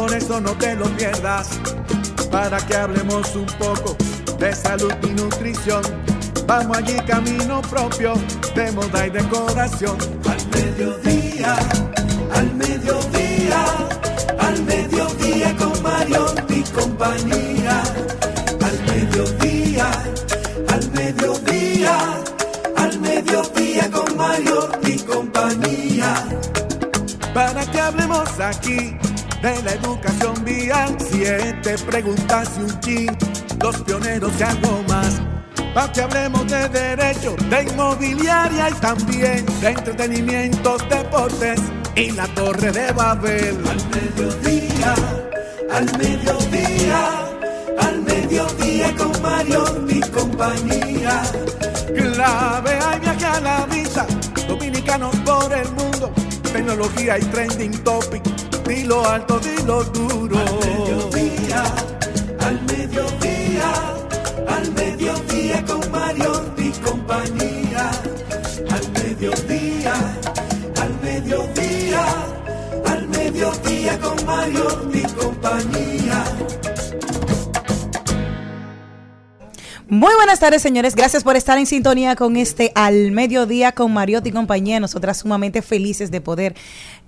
por eso no te lo pierdas. Para que hablemos un poco de salud y nutrición, vamos allí camino propio de moda y decoración. Al mediodía, al mediodía, al mediodía con Mario y compañía. Al mediodía, al mediodía, al mediodía con Mario y compañía. Para que hablemos aquí de la educación vial, siete preguntas y un chin, los pioneros y algo más. Para que hablemos de derecho, de inmobiliaria y también de entretenimientos, deportes y la torre de Babel. Al mediodía, al mediodía, al mediodía con Mario y compañía. Clave hay viaje a la vista, dominicanos por el mundo, tecnología y trending topic, dilo alto, dilo duro. Al mediodía, al mediodía, al mediodía con Mario y compañía. Al mediodía, al mediodía, al mediodía con Mario y compañía. Muy buenas tardes, señores. Gracias por estar en sintonía con este Al Mediodía con Mariotti y compañía. Nosotras sumamente felices de poder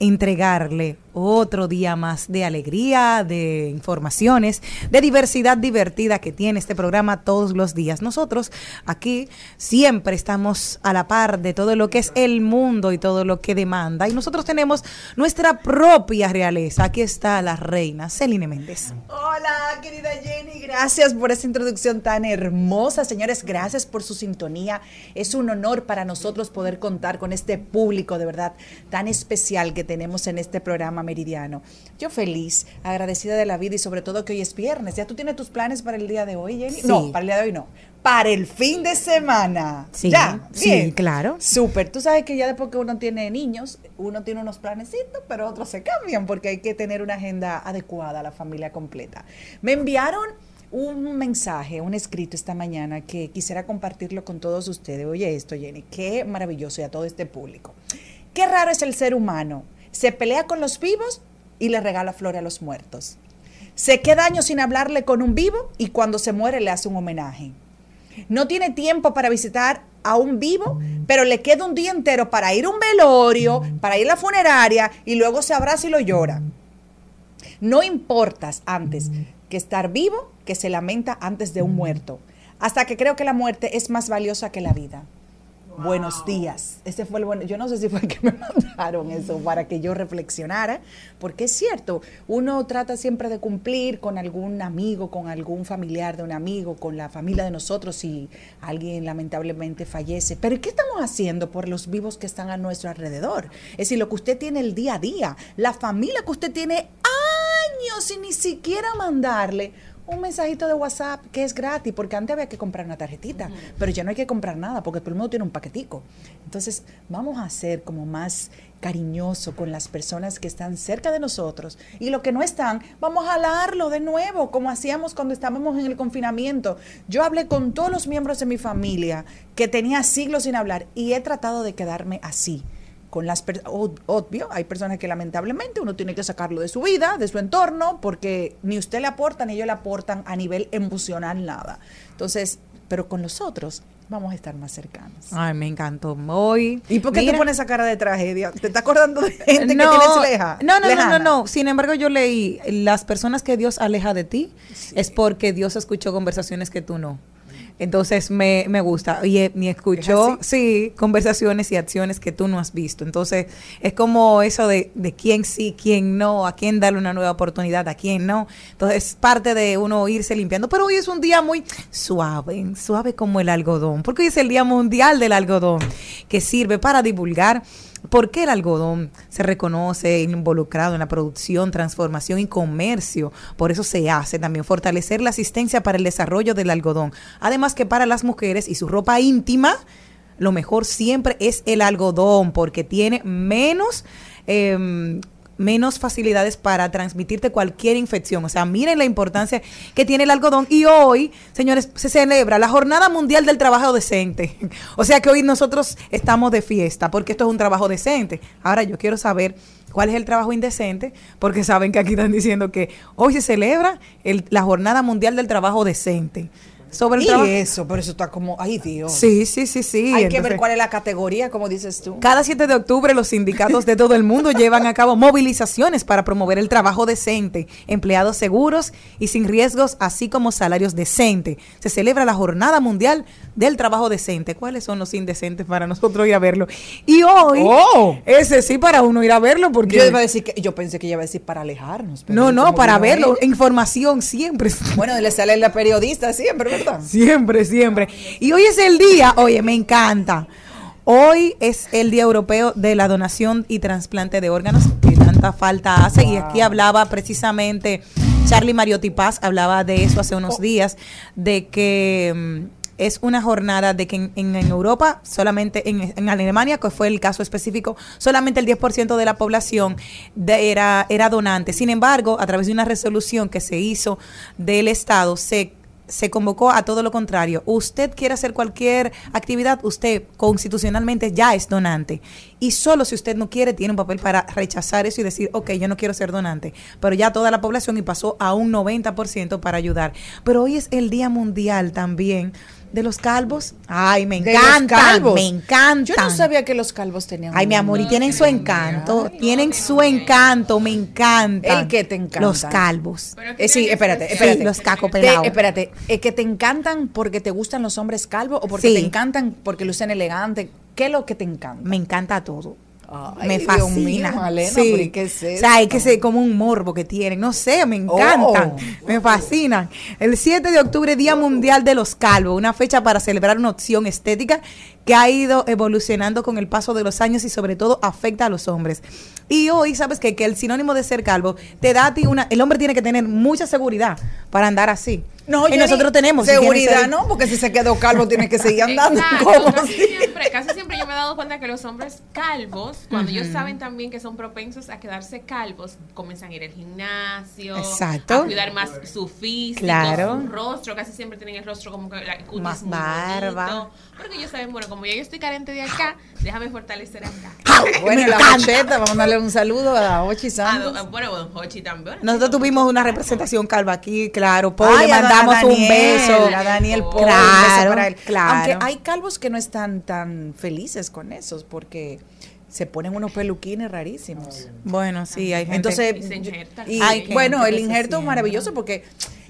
entregarle otro día más de alegría, de informaciones, de diversidad divertida que tiene este programa todos los días. Nosotros aquí siempre estamos a la par de todo lo que es el mundo y todo lo que demanda. Y nosotros tenemos nuestra propia realeza. Aquí está la reina, Celine Méndez. Hola, querida Jenny, gracias por esa introducción tan hermosa. Señores, gracias por su sintonía. Es un honor para nosotros poder contar con este público de verdad tan especial que tenemos en este programa meridiano. Yo feliz, agradecida de la vida y sobre todo que hoy es viernes. ¿Ya tú tienes tus planes para el día de hoy, Jenny? Sí. No, para el día de hoy no. Para el fin de semana. Sí, ya, sí, bien. claro. Súper. Tú sabes que ya después que uno tiene niños, uno tiene unos planecitos, pero otros se cambian porque hay que tener una agenda adecuada a la familia completa. Me enviaron un mensaje, un escrito esta mañana que quisiera compartirlo con todos ustedes. Oye esto, Jenny, qué maravilloso y a todo este público. Qué raro es el ser humano. Se pelea con los vivos y le regala flores a los muertos. Se queda años sin hablarle con un vivo y cuando se muere le hace un homenaje. No tiene tiempo para visitar a un vivo, pero le queda un día entero para ir a un velorio, para ir a la funeraria y luego se abraza y lo llora. No importas antes que estar vivo que se lamenta antes de un muerto, hasta que creo que la muerte es más valiosa que la vida. Buenos días. Ese fue el bueno. Yo no sé si fue el que me mandaron eso para que yo reflexionara, porque es cierto, uno trata siempre de cumplir con algún amigo, con algún familiar de un amigo, con la familia de nosotros si alguien lamentablemente fallece. Pero ¿qué estamos haciendo por los vivos que están a nuestro alrededor? Es decir, lo que usted tiene el día a día, la familia que usted tiene años sin ni siquiera mandarle un mensajito de WhatsApp que es gratis, porque antes había que comprar una tarjetita, pero ya no hay que comprar nada, porque todo el mundo tiene un paquetico. Entonces, vamos a ser como más cariñoso con las personas que están cerca de nosotros y los que no están, vamos a hablarlo de nuevo, como hacíamos cuando estábamos en el confinamiento. Yo hablé con todos los miembros de mi familia que tenía siglos sin hablar y he tratado de quedarme así con las obvio, hay personas que lamentablemente uno tiene que sacarlo de su vida, de su entorno, porque ni usted le aporta ni ellos le aportan a nivel emocional nada. Entonces, pero con los otros, vamos a estar más cercanos. Ay, me encantó. Hoy. ¿Y por qué Mira, te pones esa cara de tragedia? ¿Te estás acordando de gente que no, tienes leja? no, no, no, no, no. Sin embargo, yo leí, las personas que Dios aleja de ti es porque Dios escuchó conversaciones que tú no. Entonces me, me gusta. Y, y escuchó, ¿Es sí, conversaciones y acciones que tú no has visto. Entonces es como eso de, de quién sí, quién no, a quién darle una nueva oportunidad, a quién no. Entonces es parte de uno irse limpiando. Pero hoy es un día muy suave, suave como el algodón. Porque hoy es el Día Mundial del Algodón, que sirve para divulgar ¿Por qué el algodón se reconoce involucrado en la producción, transformación y comercio? Por eso se hace también fortalecer la asistencia para el desarrollo del algodón. Además que para las mujeres y su ropa íntima, lo mejor siempre es el algodón porque tiene menos... em, menos facilidades para transmitirte cualquier infección. O sea, miren la importancia que tiene el algodón. Y hoy, señores, se celebra la Jornada Mundial del Trabajo Decente. O sea que hoy nosotros estamos de fiesta porque esto es un trabajo decente. Ahora yo quiero saber cuál es el trabajo indecente, porque saben que aquí están diciendo que hoy se celebra el- la Jornada Mundial del Trabajo Decente. Sobre el Y trabajo. eso, pero eso está como, ay Dios. Sí, sí, sí, sí. Hay que ver cuál es la categoría, como dices tú. cada 7 de octubre los sindicatos de todo el mundo llevan a cabo movilizaciones para promover el trabajo decente, empleados seguros y sin riesgos, así como salarios decentes. Se celebra la Jornada Mundial del Trabajo Decente. ¿Cuáles son los indecentes para nosotros ir a verlo? Y hoy, Oh. ese sí para uno ir a verlo porque... Yo iba a decir que, yo pensé que iba a decir para alejarnos. pero no, no, para verlo. Información siempre. Bueno, le sale la periodista siempre, Siempre, siempre. Y hoy es el día, oye, me encanta. Hoy es el Día Europeo de la Donación y Trasplante de Órganos, que tanta falta hace. Y aquí hablaba precisamente Charlie Mariotti Paz, hablaba de eso hace unos días, de que mm, es una jornada de que en, en- en Europa, solamente en, en Alemania, que fue el caso específico, solamente el 10% de la población de- era, era donante. Sin embargo, a través de una resolución que se hizo del Estado, se se convocó a todo lo contrario. Usted quiere hacer cualquier actividad, usted constitucionalmente ya es donante. Y solo si usted no quiere, tiene un papel para rechazar eso y decir, ok, yo no quiero ser donante. Pero ya toda la población y pasó a un 90% para ayudar. Pero hoy es el Día Mundial también de los calvos. Ay, me encantan, me encantan. Yo no sabía que los calvos tenían. Ay, mi amor, y tienen su encanto, tienen su encanto, me encantan. ¿El qué te encanta? Los calvos. Que Eh, sí, espérate, espérate. los caco Te- pelados. espérate, ¿es que te encantan porque te gustan los hombres calvos o porque Sí. te encantan porque lucen elegante? ¿Qué es lo que te encanta? Me encanta todo. Ay, me Dios fascina. mío, Malena, Sí. pero ¿y qué es O sea, hay que ser como un morbo que tienen. No sé, me encantan. Oh. Me fascinan. El 7 de octubre, Día Mundial de los Calvos, una fecha para celebrar una opción estética que ha ido evolucionando con el paso de los años y sobre todo afecta a los hombres. Y hoy, ¿sabes qué? Que el sinónimo de ser calvo te da a ti una... El hombre tiene que tener mucha seguridad para andar así. No, y nosotros tenemos. si seguridad, ser- ¿no? Porque si se quedó calvo tiene que seguir andando. Exacto, ¿Cómo casi, así? siempre, casi siempre yo me he dado cuenta que los hombres calvos, cuando ellos saben también que son propensos a quedarse calvos, comienzan a ir al gimnasio, Exacto. a cuidar más su físico, Claro. su rostro, casi siempre tienen el rostro como que la cutis Más barba. bonito, porque ellos saben, bueno, como ya yo estoy carente de acá, déjame fortalecer acá. Bueno, la. Hocheta, vamos a darle un saludo a Ochi Ah, Santos. do- bueno, don Hochi también. Nosotros tuvimos una representación calva aquí, claro. Paul, Ay, le a Da- mandamos a un beso. A Daniel Paul, Claro, un beso para él. claro. Aunque hay calvos que no están tan felices con esos porque se ponen unos peluquines rarísimos. Bueno, sí, hay gente. Entonces, Y se injertan. y, Hay gente bueno, el injerto es maravilloso porque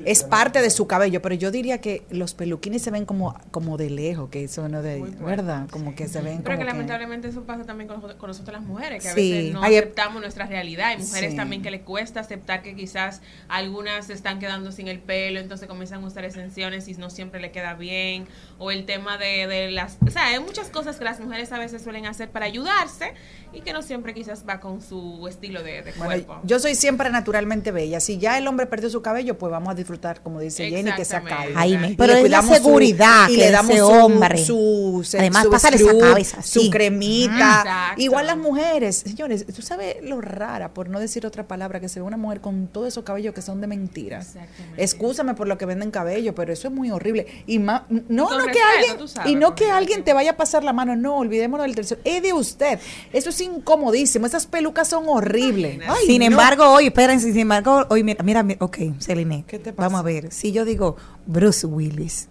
es parte de su cabello, pero yo diría que los peluquines se ven como, como de lejos, que eso no de, ¿verdad? Como que se ven Pero como que que- lamentablemente eso pasa también con, con nosotras las mujeres, que a Sí. veces no Hay- aceptamos nuestra realidad. Hay mujeres Sí. también que le cuesta aceptar que quizás algunas se están quedando sin el pelo, entonces comienzan a usar extensiones y no siempre le queda bien. O el tema de, de las... O sea, hay muchas cosas que las mujeres a veces suelen hacer para ayudarse y que no siempre quizás va con su estilo de, de Bueno, cuerpo. yo soy siempre naturalmente bella. Si ya el hombre perdió su cabello, pues vamos a disfrutar, como dice Jenny, que calvo. Ay, Y me- pero es la cuidamos su- seguridad y que le ese damos su, hombre. su, se- Además, su pásale esa cabeza, su cremita. Exacto. Igual las mujeres, señores, tú sabes lo rara, por no decir otra palabra, que se ve una mujer con todos esos cabellos que son de mentiras. Excúsame por lo que venden cabello, pero eso es muy horrible. Y más, no, Y no que alguien, sabes, y no que alguien te vaya a pasar la mano, no, olvidémonos del tercero. Es de usted. Eso es incomodísimo. Esas pelucas son horribles. Ay, sin no. embargo, hoy, espérense, sin embargo, hoy, mira, mira, mira, ok, Celine, ¿Qué te pasa? vamos a ver. Si yo digo Bruce Willis,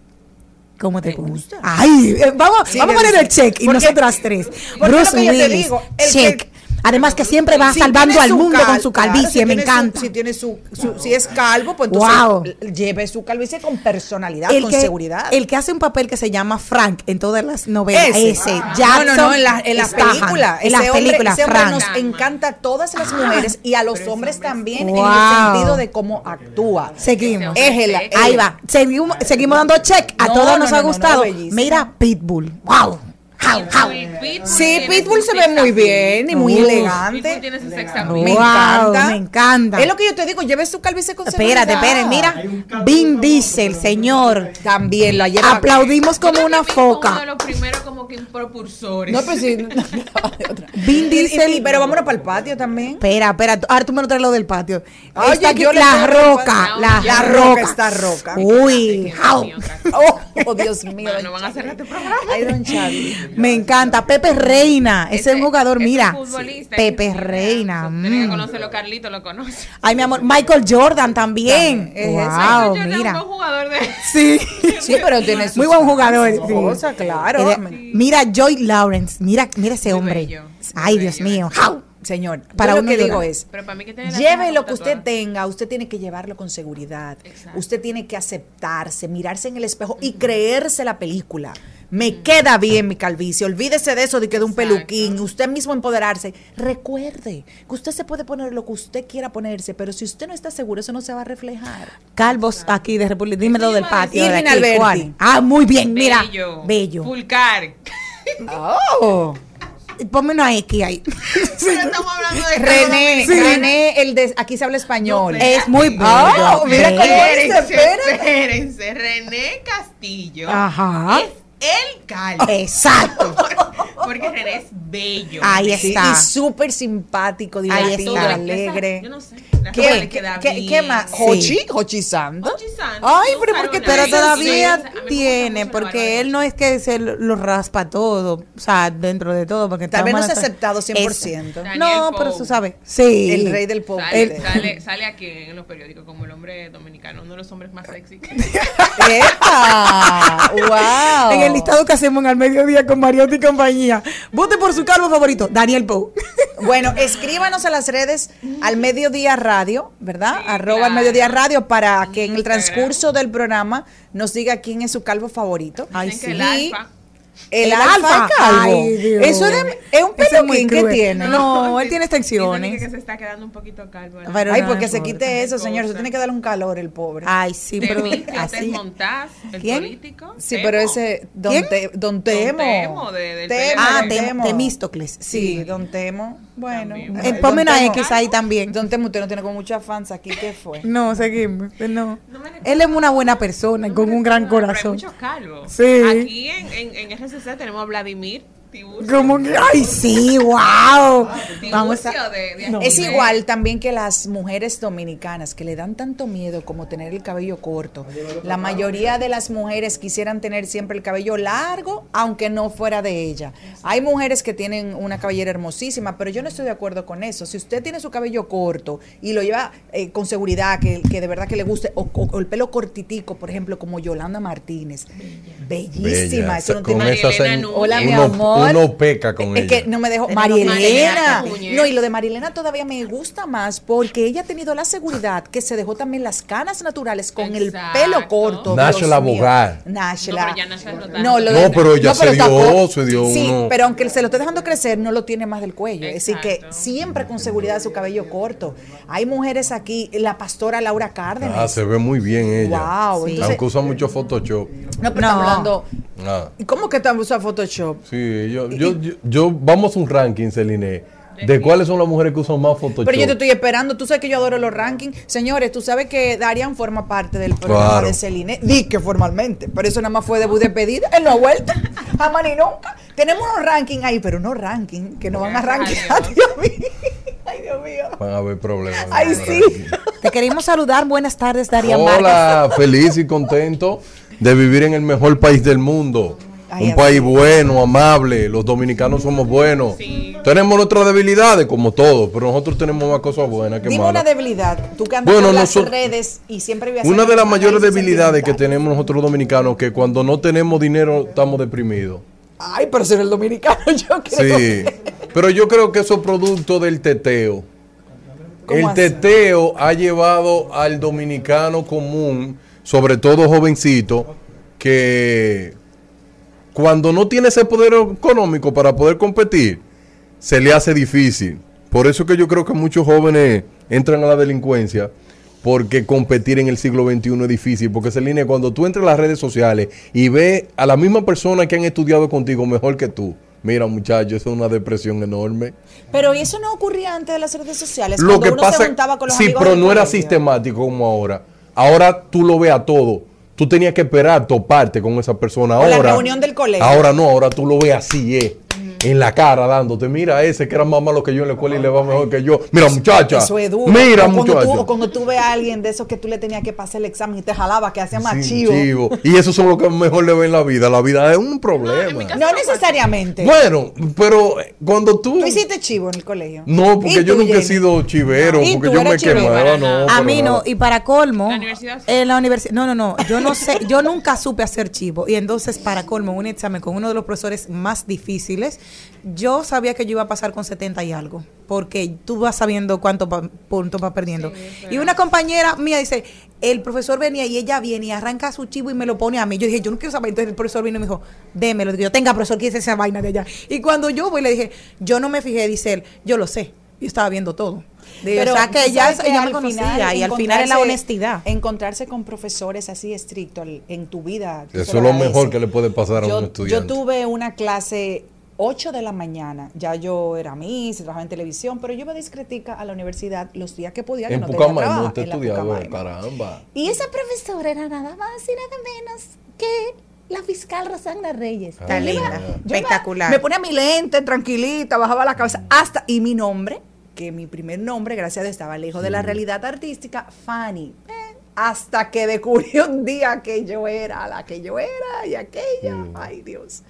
¿Cómo te gusta. Ay, eh, vamos, Sí, vamos a poner el check y Porque- nosotras tres. Bruce es lo que yo te Willis, digo, el check. que- Además que siempre va Si salvando al mundo cal- con su claro, calvicie, si me su- encanta. si tiene su, su- si es calvo, pues entonces Wow. lleve su calvicie con personalidad, el con que, seguridad. El que hace un papel que se llama Frank en todas las novelas. Ese. Ese. Ah. Jackson no, no, no, en la, en la Statham. película. En las películas, ese hombre Frank. nos encanta a todas las mujeres y a los Pero hombres hombre es- también Wow. en el sentido de cómo actúa. Seguimos. Ahí va. Seguimos, seguimos dando check. A No, todos no, nos no, ha no, no, gustado. Mira, Pitbull. Wow. How, how. Pitbull Sí, Pitbull se ve muy bien y muy. Pitbull elegante. tiene su sex Wow, appeal. Me encanta. me encanta. Es lo que yo te digo, lleve su calvicie con Espérate, espérate, mira. Vin Diesel, señor. También la lleva. Aplaudimos como una fue Uno de foca. los primeros como que propulsores. No, pues sí. Vin Diesel. pero vámonos para el patio también. Espera, espera, ahora tú me lo traes lo del patio. Oye, yo la roca, la, roca. está roca. Uy, how. Oh, Dios mío. No, van a cerrar este programa. Ay, don Charlie. Me encanta. Pepe Reina, ese es un jugador, ese mira. futbolista, Pepe Reina. Tiene que mm. conocerlo, Carlito lo conoce. Ay, mi amor. Michael Jordan también. También, es ese. Wow, Michael Jordan, un mira. buen jugador de Sí. Sí, pero tiene sus Muy buen jugador. sí. claro. Eh, Mira, Joy Lawrence. Mira, mira ese hombre. Ay, Dios mío. How. Señor, Para lo uno que digo es, Pero para mí que tiene la lleve lo que usted tenga, usted tiene que llevarlo con seguridad. Exacto. Usted tiene que aceptarse, mirarse en el espejo y creerse la película. Me queda bien mi calvicie. Olvídese de eso de que de un Exacto. peluquín. Usted mismo empoderarse. Recuerde que usted se puede poner lo que usted quiera ponerse, pero si usted no está seguro, eso no se va a reflejar. Calvos aquí de República. Dime lo Eso del patio. de aquí. ¿cuál? Ah, muy bien. Mira. Bello. Bello. Fulcar. Oh. Ponme una X ahí. Pero estamos hablando de René, René, el de aquí se habla español. No, es muy bello. Ah, mira cómo Espérense, espérense. René Castillo Ajá. es el calvo. Exacto. Porque René es bello. Ahí está. y súper simpático, divertido, alegre. Yo no sé. La ¿Qué, le queda qué- bien. qué más? Sí. ¿Hochi? ¿Hochi Sando? Hochi Ay, pero ¿por qué carona. Pero Sí, sí, todavía tiene, porque él no es que se lo raspa todo, o sea, dentro de todo. Porque Tal vez no se ha aceptado Es- 100%. Daniel No, pero tú sabes. Sí. El rey del pop. Sale, El- sale, sale aquí en los periódicos como el hombre dominicano, uno de los hombres más sexy. ¡Epa! ¡Wow! En el listado que hacemos al mediodía con Mariotti y compañía. Vote por su calvo favorito, Daniel Pou. Bueno, escríbanos a las redes al Mediodía Radio, ¿verdad? Sí, Arroba al claro. Mediodía Radio para que en el transcurso del programa nos diga quién es su calvo favorito. Ay, sí. el alfa. El, El alfa, alfa. calvo. Ay. Eso es, de- es un Ese es peluquín que tiene. No, él tiene extensiones. que se está quedando un poquito calvo. ¿no? Pero Ay, no porque se quite eso, señor. Eso tiene que darle un calor el pobre. Ay, sí, De pero mí, así. Montaz, el ¿Quién? político. Sí, Temo. pero ese Don, ¿Quién? Te- don Temo. Temo, de- del Temo, Ah, don. Temístocles. Sí, Sí. Don Temo. Bueno. Eh, ponme una. X ahí también. Don Temo, usted no tiene como muchas fans aquí. ¿Qué fue? No, seguimos. No. No le- Él es una buena persona y con un gran Pero hay corazón. muchos calvos. Sí. Aquí en, en, en RCC tenemos a Vladimir Tiburcio. Como que, ay, sí, wow. Vamos a. de, de No. Es de- igual también que las mujeres dominicanas que le dan tanto miedo como tener el cabello corto. La mayoría de las mujeres quisieran tener siempre el cabello largo, aunque no fuera de ella. Hay mujeres que tienen una cabellera hermosísima, pero yo no estoy de acuerdo con eso. Si usted tiene su cabello corto y lo lleva eh, con seguridad, que, que de verdad que le guste, o, o- o el pelo cortitico, por ejemplo, como Yolanda Martínez, bellísima. Bella. Eso no Con tiene esa Marilena se- Núñez. Hola, mi amor. Uno peca con es ella. que no me dejó. Núñez. No, y lo de Marielena todavía me gusta más porque ella ha tenido la seguridad que se dejó también las canas naturales con el Exacto. pelo corto. Mío. Bogar. Náshela. No, pero no pero ella se dio, se dio Sí, uno. pero aunque se lo esté dejando crecer, no lo tiene más del cuello. Es decir, que Exacto. siempre con seguridad su cabello corto. Hay mujeres aquí, la pastora Laura Cárdenas. Ah, se ve muy bien ella. Wow, Sí. entonces, Aunque usa mucho Photoshop. no, pero No. hablando. Ah, ¿y ¿Cómo que estamos usando Photoshop? sí, yo, yo, yo, yo- vamos a un ranking, Celine, de cuáles son las mujeres que usan más Photoshop. Pero yo te estoy esperando. Tú sabes que yo adoro los rankings. Señores, tú sabes que Darian forma parte del programa Claro. de Celine. Di que formalmente. Pero eso nada más fue debut de pedida. Él no ha vuelto. Jamás ni nunca. Tenemos unos rankings ahí, pero no ranking. Que nos van a rankear. a Dios mío. Ay, Dios mío. Van a haber problemas. Ay, sí. Te queremos saludar. Buenas tardes, Vargas. Hola, feliz y contento de vivir en el mejor país del mundo. Ay, un país bueno, amable, los dominicanos somos buenos. Sí. Tenemos nuestras debilidades como todos, pero nosotros tenemos más cosas buenas que Dime una debilidad. Tú que andas Bueno, las nosotros- redes y siempre Una de las mayores debilidades que tenemos nosotros los dominicanos que cuando no tenemos dinero estamos deprimidos. Ay, pero ser el dominicano, yo creo. Sí, pero yo creo que eso es producto del teteo. ¿Cómo El así? teteo ha llevado al dominicano común, sobre todo jovencito, que cuando no tiene ese poder económico para poder competir, se le hace difícil. Por eso que yo creo que muchos jóvenes entran a la delincuencia, porque competir en el siglo XXI es difícil. Porque Celine, cuando tú entras a las redes sociales y ves a la misma persona que han estudiado contigo mejor que tú, mira muchacho, eso es una depresión enorme. Pero ¿y eso no ocurría antes de las redes sociales. Lo cuando que uno pasa, se juntaba con los sí, amigos pero no era sistemático como ahora. Ahora tú lo ves a todo. Tú tenías que esperar toparte con esa persona. O la Ahora, reunión del colegio. Ahora no, ahora tú lo ves así, eh, en la cara dándote. Mira ese que era más malo que yo en la escuela y le va mejor que yo. Mira muchacha. Eso es duro. Mira o cuando, tú, muchacha. o cuando tú ves a alguien de esos que tú le tenías que pasar el examen y te jalaba, que hacía más Sí, chivo. chivo. Y eso son lo que mejor le ve en la vida. La vida es un problema. No necesariamente. bueno, pero cuando tú... Tú hiciste chivo en el colegio. No, porque ¿Y yo tú, nunca he sido chivero, ¿Y porque tú yo me chivero? quemaba, no. A mí no, nada. y para colmo, La universidad sí. en la universidad, no, no, no, yo no sé, yo nunca supe hacer chivo y entonces para colmo un examen con uno de los profesores más difíciles, yo sabía que yo iba a pasar con 70 y algo, porque tú vas sabiendo cuántos pa- puntos vas perdiendo. y una compañera mía dice, el profesor venía y ella viene y arranca su chivo y me lo pone a mí. Yo dije, yo no quiero saber, entonces el profesor vino y me dijo, démelo, Digo yo, tenga profesor, ¿qué es esa vaina de allá? Y cuando yo voy le dije, yo no me fijé, dice él, yo lo sé, yo estaba viendo todo. Digo, o sea que ella, ¿sabes que ella me conocía final y al final es la honestidad. Encontrarse con profesores así estrictos en tu vida. Eso es lo mejor que le puede pasar a yo, un estudiante. Yo tuve una clase 8 de la mañana, ya yo era Miss, trabajaba en televisión, pero yo iba discretica a la universidad los días que podía, que En no tenía Pucamaima, trabajo, te en la estudiaba, caramba. Y esa profesora era nada más y nada menos que la fiscal Rosana Reyes. Está iba- linda. Espectacular. Me ponía mi lente tranquilita, bajaba la cabeza, hasta, y mi nombre, que mi primer nombre, gracias a Dios, estaba lejos de la realidad artística, Fanny. Eh, hasta que descubrí un día que yo era la que yo era y aquella. Ay, Dios.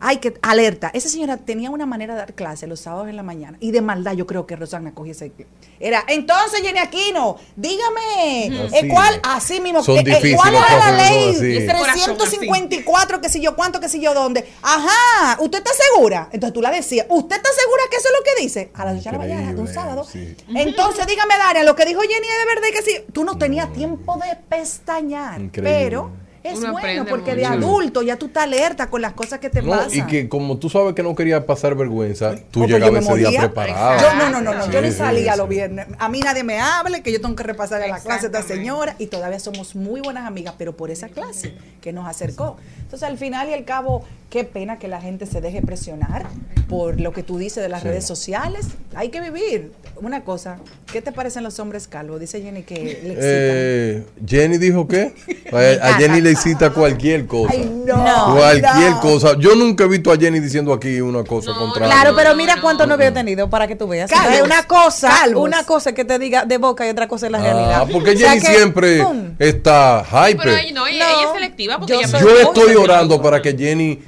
Ay, que alerta. Esa señora tenía una manera de dar clase los sábados en la mañana. Y de maldad, yo creo que Rosana cogía ese. Era, entonces, Jenny Aquino, dígame, Así. eh, ¿cuál? Así mismo. Son eh, eh, ¿Cuál era la ley? así. Y ese corazón 354, que si yo, cuánto, que si yo, dónde. Ajá, ¿usted está segura? Entonces tú la decías, ¿usted está segura que eso es lo que dice? A las 8 de la mañana, de un sábado. sí. Entonces, dígame, Daria, lo que dijo Jenny es de verdad que sí. Tú no tenías tiempo de pestañear. Increíble. Pero es Uno bueno porque de adulto ya tú estás alerta con las cosas que te No, pasan. y que como tú sabes que no querías pasar vergüenza, tú Porque llegabas ese día preparado. Yo no, no, no, no, yo ni sí, salía sí. los viernes. A mí nadie me hable, que yo tengo que repasar a la clase de esta señora y todavía somos muy buenas amigas, pero por esa clase que nos acercó. Entonces, al final y al cabo, qué pena que la gente se deje presionar por lo que tú dices de las Sí. redes sociales. Hay que vivir. Una cosa, ¿qué te parecen los hombres calvos? Dice Jenny que le excitan. Eh, Jenny dijo que a, a Jenny le excita cualquier cosa. Ay, no. Cualquier no. cosa. Yo nunca he visto a Jenny diciendo aquí una cosa No, contraria. Claro, pero mira no. cuántos novios he tenido para que tú veas. Calvos. Una cosa, Calvos. una cosa que te diga de boca y otra cosa es la realidad. Ah, porque O sea Jenny que, siempre está Pero hyper. ella, no, ella, No, ella es selectiva porque yo ella soy Yo estoy orando para que Jenny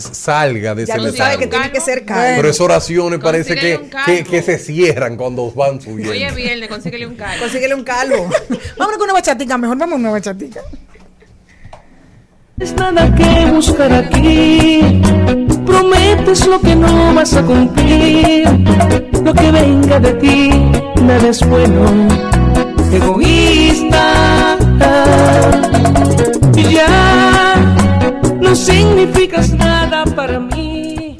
salga de Ya ese tú sabes que tiene que ser Calvo. calvo. Pero esas oraciones parece que, que, que se cierran cuando van subiendo. Oye, viernes, consíguele un calvo. Consíguele un calvo. Vámonos con una bachatica, mejor vamos a una bachatica. Es nada que buscar aquí. Prometes lo que no vas a cumplir. Lo que venga de ti, nada es bueno. Egoísta. Y ya no significas nada para mí.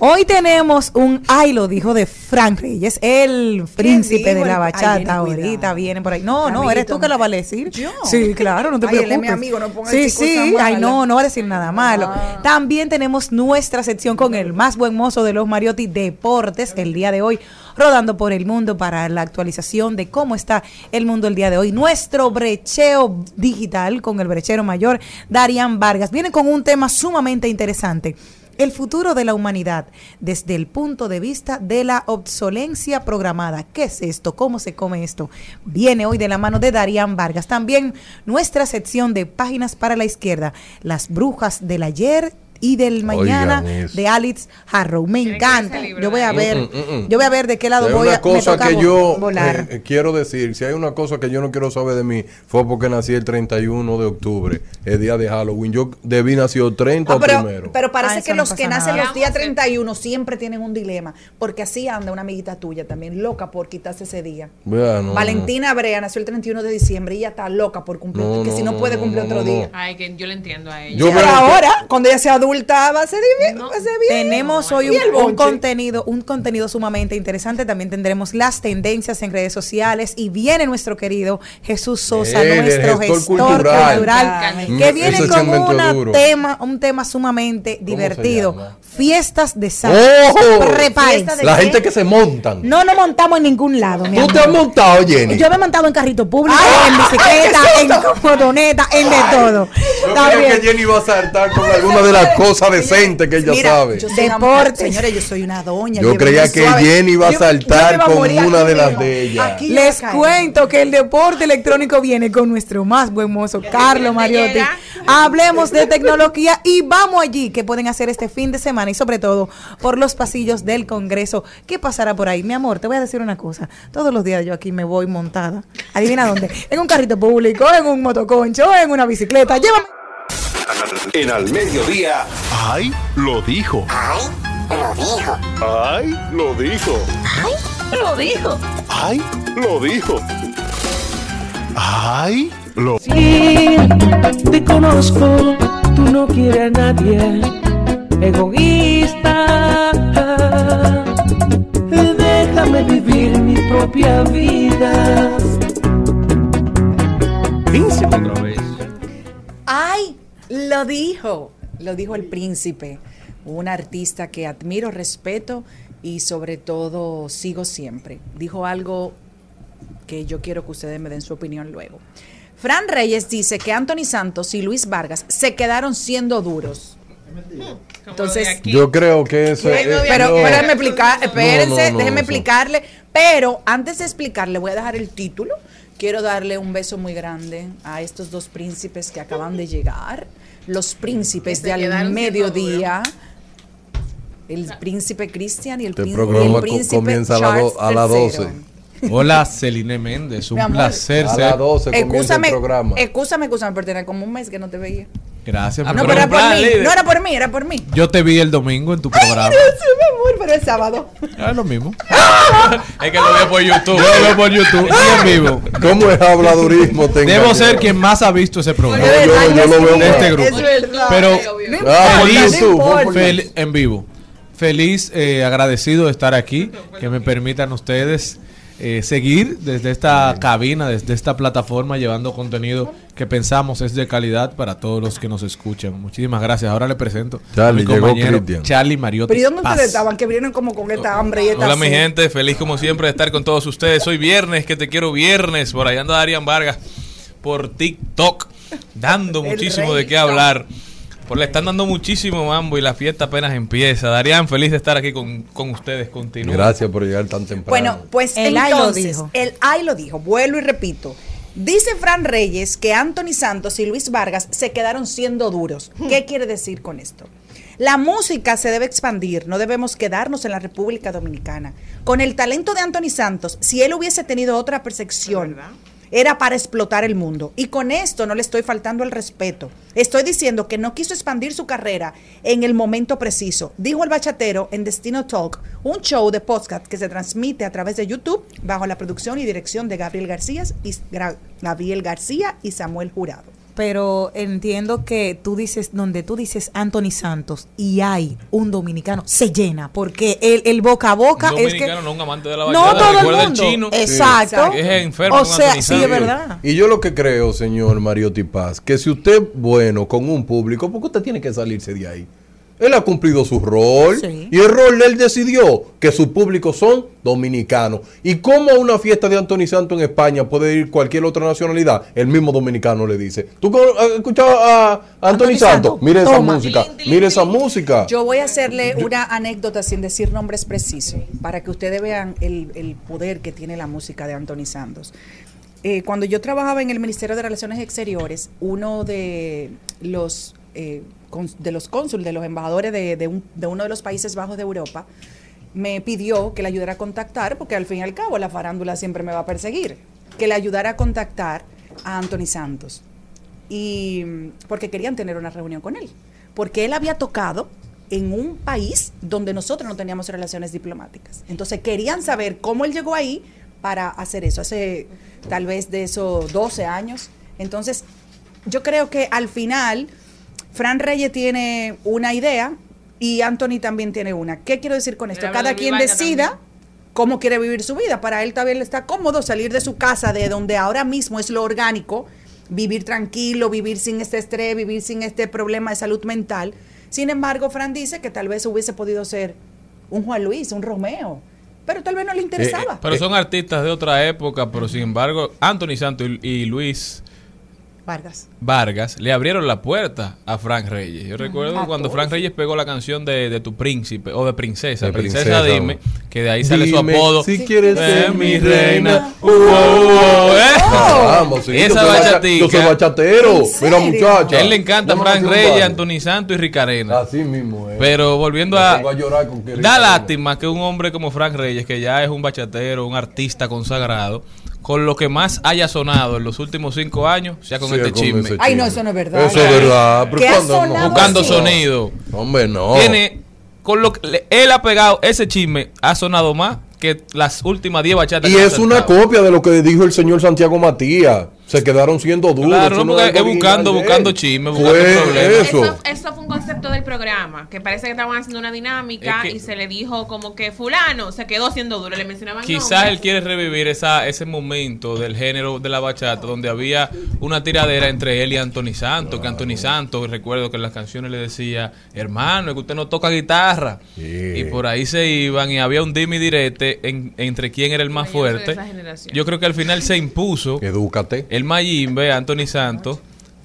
Hoy tenemos un ay lo dijo de Frank Reyes, el príncipe de la ay, bachata. viene, ahorita cuidado. viene por ahí. No, no, eres tú que lo vas a decir. ¿yo? Sí, claro, no te Ay, él es preocupes. mi amigo, no Sí, sí, ay, no, no va a decir nada malo. Ah. También tenemos nuestra sección con el más buen mozo de los Mariotti Deportes el día de hoy, rodando por el mundo para la actualización de cómo está el mundo el día de hoy. Nuestro brecheo digital con el brechero mayor, Darian Vargas, viene con un tema sumamente interesante. El futuro de la humanidad desde el punto de vista de la obsolencia programada. ¿Qué es esto? ¿Cómo se come esto? Viene hoy de la mano de Darían Vargas. También nuestra sección de páginas para la izquierda. Las brujas del ayer y del mañana de Alex Harrow. Me encanta. Yo voy a ver, Mm, mm, mm. yo voy a ver de qué lado Si hay voy una a me cosa toca que yo volar. eh, quiero decir, si hay una cosa que yo no quiero saber de mí, fue porque nací el 31 de octubre, el día de Halloween. Yo debí el 30 Ah, pero, primero. pero parece Ah, que no los que nacen nada. los días Vamos a hacer- 31 siempre tienen un dilema, porque así anda una amiguita tuya también, loca por quitarse ese día. Vea, no, Valentina Brea nació el 31 de diciembre y ella está loca por cumplir, No, que no, si no no, puede cumplir no, otro no, día. no. Ay, que yo le entiendo a ella. Yo Pero ahora, cuando ella sea adulta, va. No. va bien. Tenemos hoy ¿Y un, contenido, un contenido sumamente interesante. También tendremos las tendencias en redes sociales y viene nuestro querido Jesús Sosa, el nuestro gestor gestor cultural. cultural, Mm, que viene con una tema, un tema sumamente divertido. Fiestas de San. ¿De La qué? gente que se montan. No nos montamos en ningún lado, mi ¿Tú amor. te has montado, Jenny? Yo me he montado en carrito público, ¡Ay! en bicicleta, ¡Ay, qué en motoneta, en de todo. Yo bien. que Jenny iba a saltar con alguna de las cosas decentes que ella Mira, sabe. Yo soy mujer, señores, yo soy una doña. Yo creía que suave. Jenny iba a saltar yo con una de las de ella. Aquí yo Les cuento que el deporte electrónico viene con nuestro más buen mozo, Carlos Mariotti. Hablemos de tecnología y vamos allí, que pueden hacer este fin de semana y sobre todo por los pasillos del Congreso. ¿Qué pasará por ahí? Mi amor, te voy a decir una cosa. Todos los días yo aquí me voy montada. Adivina dónde. En un carrito público, en un motoconcho, en una bicicleta. Llévame. En al mediodía, ¡Ay! Lo dijo. ¡Ay! Lo dijo. ¡Ay! Lo dijo. Lo dijo. ¡Ay! Lo dijo. ¡Ay! Lo Sí, te conozco, tú no quieres a nadie, egoísta. Déjame vivir mi propia vida. Príncipe. Ay, lo dijo, lo dijo el príncipe, un artista que admiro, respeto y sobre todo sigo siempre. Dijo algo que yo quiero que ustedes me den su opinión luego. Fran Reyes dice que Anthony Santos y Luis Vargas se quedaron siendo duros. Entonces. Yo creo que de eh, Pero, no. explicar, espérense, No, no, no, déjeme eso. explicarle. Pero antes de explicarle, voy a dejar el título. Quiero darle un beso muy grande a estos dos príncipes que acaban de llegar. Los príncipes de al mediodía. El príncipe Cristian y el, Este programa el príncipe comienza a la do- Charles a las III. 12. Hola, Celine Méndez. Un amor. placer A ser. las 12 comienza el Excúsame, programa. excúsame, excúsame, pero tenía como un mes que no te veía. Gracias no, por pero era por mí, líder. no era por mí, era por mí. Yo te vi el domingo en tu programa. Sí, mi amor, pero el sábado. Ah, es lo mismo. es que lo veo por YouTube. Yo lo veo por YouTube y en vivo. ¿Cómo es habladurismo? Debo ser quien más ha visto ese programa. No, yo, yo lo veo de este grupo. Es verdad. Pero No Ah, feliz, YouTube, fel- en vivo. Feliz, eh, agradecido de estar aquí. Que me permitan ustedes eh, seguir desde esta cabina, desde esta plataforma, llevando contenido que pensamos es de calidad para todos los que nos escuchan. Muchísimas gracias. Ahora le presento Charlie, a mi compañero. Charlie Mariotti. Pero ¿y dónde Paz. ustedes estaban? Que vienen como con esta hambre y esta Hola mi gente, feliz como siempre de estar con todos ustedes. Hoy viernes, que te quiero viernes. Por ahí anda Arián Vargas por TikTok, dando muchísimo rey de qué hablar. Por le están dando muchísimo mambo y la fiesta apenas empieza. Darían, feliz de estar aquí con, con ustedes. Continúa. Gracias por llegar tan temprano. Bueno, pues El ay lo entonces, dijo. el ay lo dijo, vuelvo y repito. Dice Fran Reyes que Anthony Santos y Luis Vargas se quedaron siendo duros. ¿Qué quiere decir con esto? La música se debe expandir, no debemos quedarnos en la República Dominicana. Con el talento de Anthony Santos, si él hubiese tenido otra percepción, era para explotar el mundo. Y con esto no le estoy faltando el respeto. Estoy diciendo que no quiso expandir su carrera en el momento preciso. Dijo el bachatero en Destino Talk, un show de podcast que se transmite a través de YouTube bajo la producción y dirección de Gabriel García y, Gabriel García y Samuel Jurado. Pero entiendo que tú dices, donde tú dices Anthony Santos y hay un dominicano, se llena, porque el, el boca a boca Un es que... dominicano, no un amante de la No bachata. todo el mundo. chino. Exacto. es enfermo O sea, sí, es verdad. Y yo lo que creo, señor Mariotti Paz, que si usted es bueno con un público, ¿por qué usted tiene que salirse de ahí? Él ha cumplido su rol Sí. y el rol de él decidió que su público son dominicanos. ¿Y cómo a una fiesta de Anthony Santos en España puede ir cualquier otra nacionalidad? El mismo dominicano le dice. ¿Tú has escuchado a Anthony, Anthony Santos? Mire esa música, mire esa música. Yo voy a hacerle una anécdota sin decir nombres precisos, para que ustedes vean el, el poder que tiene la música de Anthony Santos. Eh, cuando yo trabajaba en el Ministerio de Relaciones Exteriores, uno de los eh, de los cónsules, de los embajadores de, de un- de uno de los Países Bajos de Europa, me pidió que le ayudara a contactar, porque al fin y al cabo la farándula siempre me va a perseguir, que le ayudara a contactar a Anthony Santos. Y porque querían tener una reunión con él. Porque él había tocado en un país donde nosotros no teníamos relaciones diplomáticas. Entonces querían saber cómo él llegó ahí para hacer eso, hace tal vez de esos 12 años. Entonces, yo creo que al final, Fran Reyes tiene una idea y Anthony también tiene una. ¿Qué quiero decir con esto? Cada quien decida también. cómo quiere vivir su vida. Para él también le está cómodo salir de su casa, de donde ahora mismo es lo orgánico, vivir tranquilo, vivir sin este estrés, vivir sin este problema de salud mental. Sin embargo, Fran dice que tal vez hubiese podido ser un Juan Luis, un Romeo, pero tal vez no le interesaba. Pero son artistas de otra época, pero sin embargo, Anthony Santos y, y Luis Vargas. Vargas le abrieron la puerta a Frank Reyes. Yo recuerdo A cuando todos. Frank Reyes pegó la canción de, de Tu Príncipe o de Princesa. De princesa, Princesa, dime, que de ahí sale su apodo. si quieres Eh, ser mi reina. reina. Uh, uh, uh, ¿eh? Vamos, sí, Esa yo soy bacha- bachatica. Yo soy bachatero. ¿En Mira, muchacha. A él le encanta Frank Reyes. Anthony Santos y Ricarena. Así mismo, eh. Pero volviendo Me a... a llorar con que Da lástima que un hombre como Frank Reyes, que ya es un bachatero, un artista consagrado, con lo que más haya sonado en los últimos cinco años, sea con Sí, este con chisme. Ay, no, eso no es verdad. Eso es verdad. pero ¿Qué ha sonado Buscando así? sonido. Hombre, no. Tiene, con lo que le- él ha pegado ese chisme, ha sonado más que las últimas 10 bachatas. Y es una copia de lo que dijo el señor Santiago Matías. Se quedaron siendo duros. Claro, no, porque es buscando- buscando chisme, buscando problemas. eso. Eso, eso fue un concepto del programa, que parece que estaban haciendo una dinámica Es que- y se le dijo como que fulano se quedó siendo duro, le mencionaban Quizás nombres. él quiere revivir esa, ese momento del género de la bachata donde había una tiradera entre él y Anthony Santos, que Anthony Santos, recuerdo que en las canciones le decía, hermano, es que usted no toca guitarra. Sí. Y por ahí se iban y había un dime y direte en- entre quién era el más fuerte. Yo creo que al final se impuso Edúcate. el Mayimbe, Anthony Santos,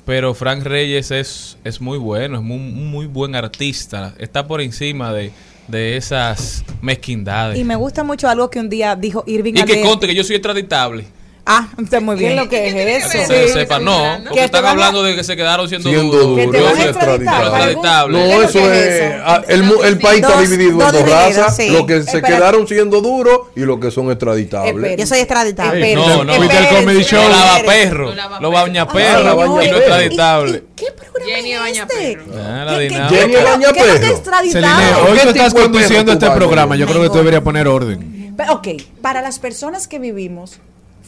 pero Frank Reyes es, es muy bueno, es muy, muy buen artista, está por encima de, de esas mezquindades. Y me gusta mucho algo que un día dijo Irving Y que conte que yo soy extraditable. Ah, está muy ¿Qué es bien. lo que es eso? Se sepa, no, porque Que están van hablando de que se quedaron siendo, Siendo duros. Que extraditable. No, ¿Qué es lo eso que es ah, El, el país está Dos- dividido dos en dos razas. sí. Los que se quedaron siendo duros y los que son extraditables. Espera. Yo soy extraditable. No, no, Fuiste al comedy show. Lo lava perro, Lo lava lo perro. baña perro y lo perro. extraditable. ¿Qué programa es Baña este? Perro. Ah, la ¿Qué- qué- dinámica. qué- Jenny Baña qué es lo que Perro. Celine, ¿Qué hoy tú estás conduciendo este programa. Yo creo que tú deberías poner orden. Ok, para las personas que vivimos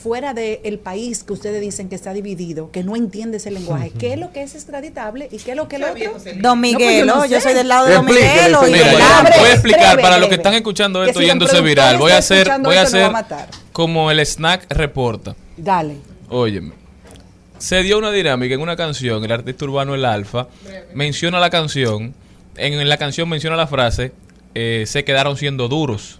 fuera del país que ustedes dicen que está dividido, que no entiende ese lenguaje, ¿qué es lo que es extraditable y qué es lo que es lo otro? Don Miguelo, No, pues yo no yo, soy del lado de Don Miguelo. voy a explicar breve, para los que están escuchando esto yéndose viral. Voy a hacer, voy a hacer a matar. como el snack reporta. Dale. Óyeme. Se dio una dinámica en una canción, el artista urbano El Alfa menciona la canción, en la canción menciona la frase, eh, se quedaron siendo duros,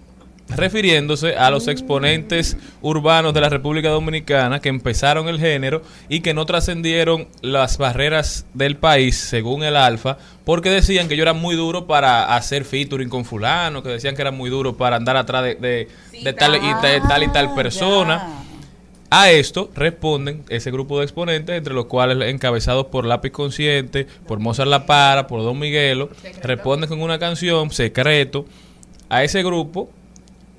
refiriéndose a los exponentes urbanos de la República Dominicana que empezaron el género y que no trascendieron las barreras del país, según el Alfa, porque decían que yo era muy duro para hacer featuring con fulano, que decían que era muy duro para andar atrás de, de- de tal, y tal, tal y tal persona. A esto responden ese grupo de exponentes, entre los cuales encabezados por Lápiz Consciente, por Mozart La Para, por Don Miguelo, responden con una canción, Secreto, a ese grupo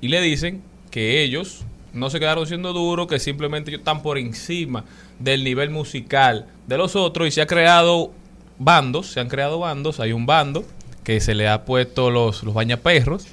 y le dicen que ellos no se quedaron siendo duros, que simplemente ellos están por encima del nivel musical de los otros y se ha creado bandos, se han creado bandos, hay un bando que se le ha puesto los, los bañaperros,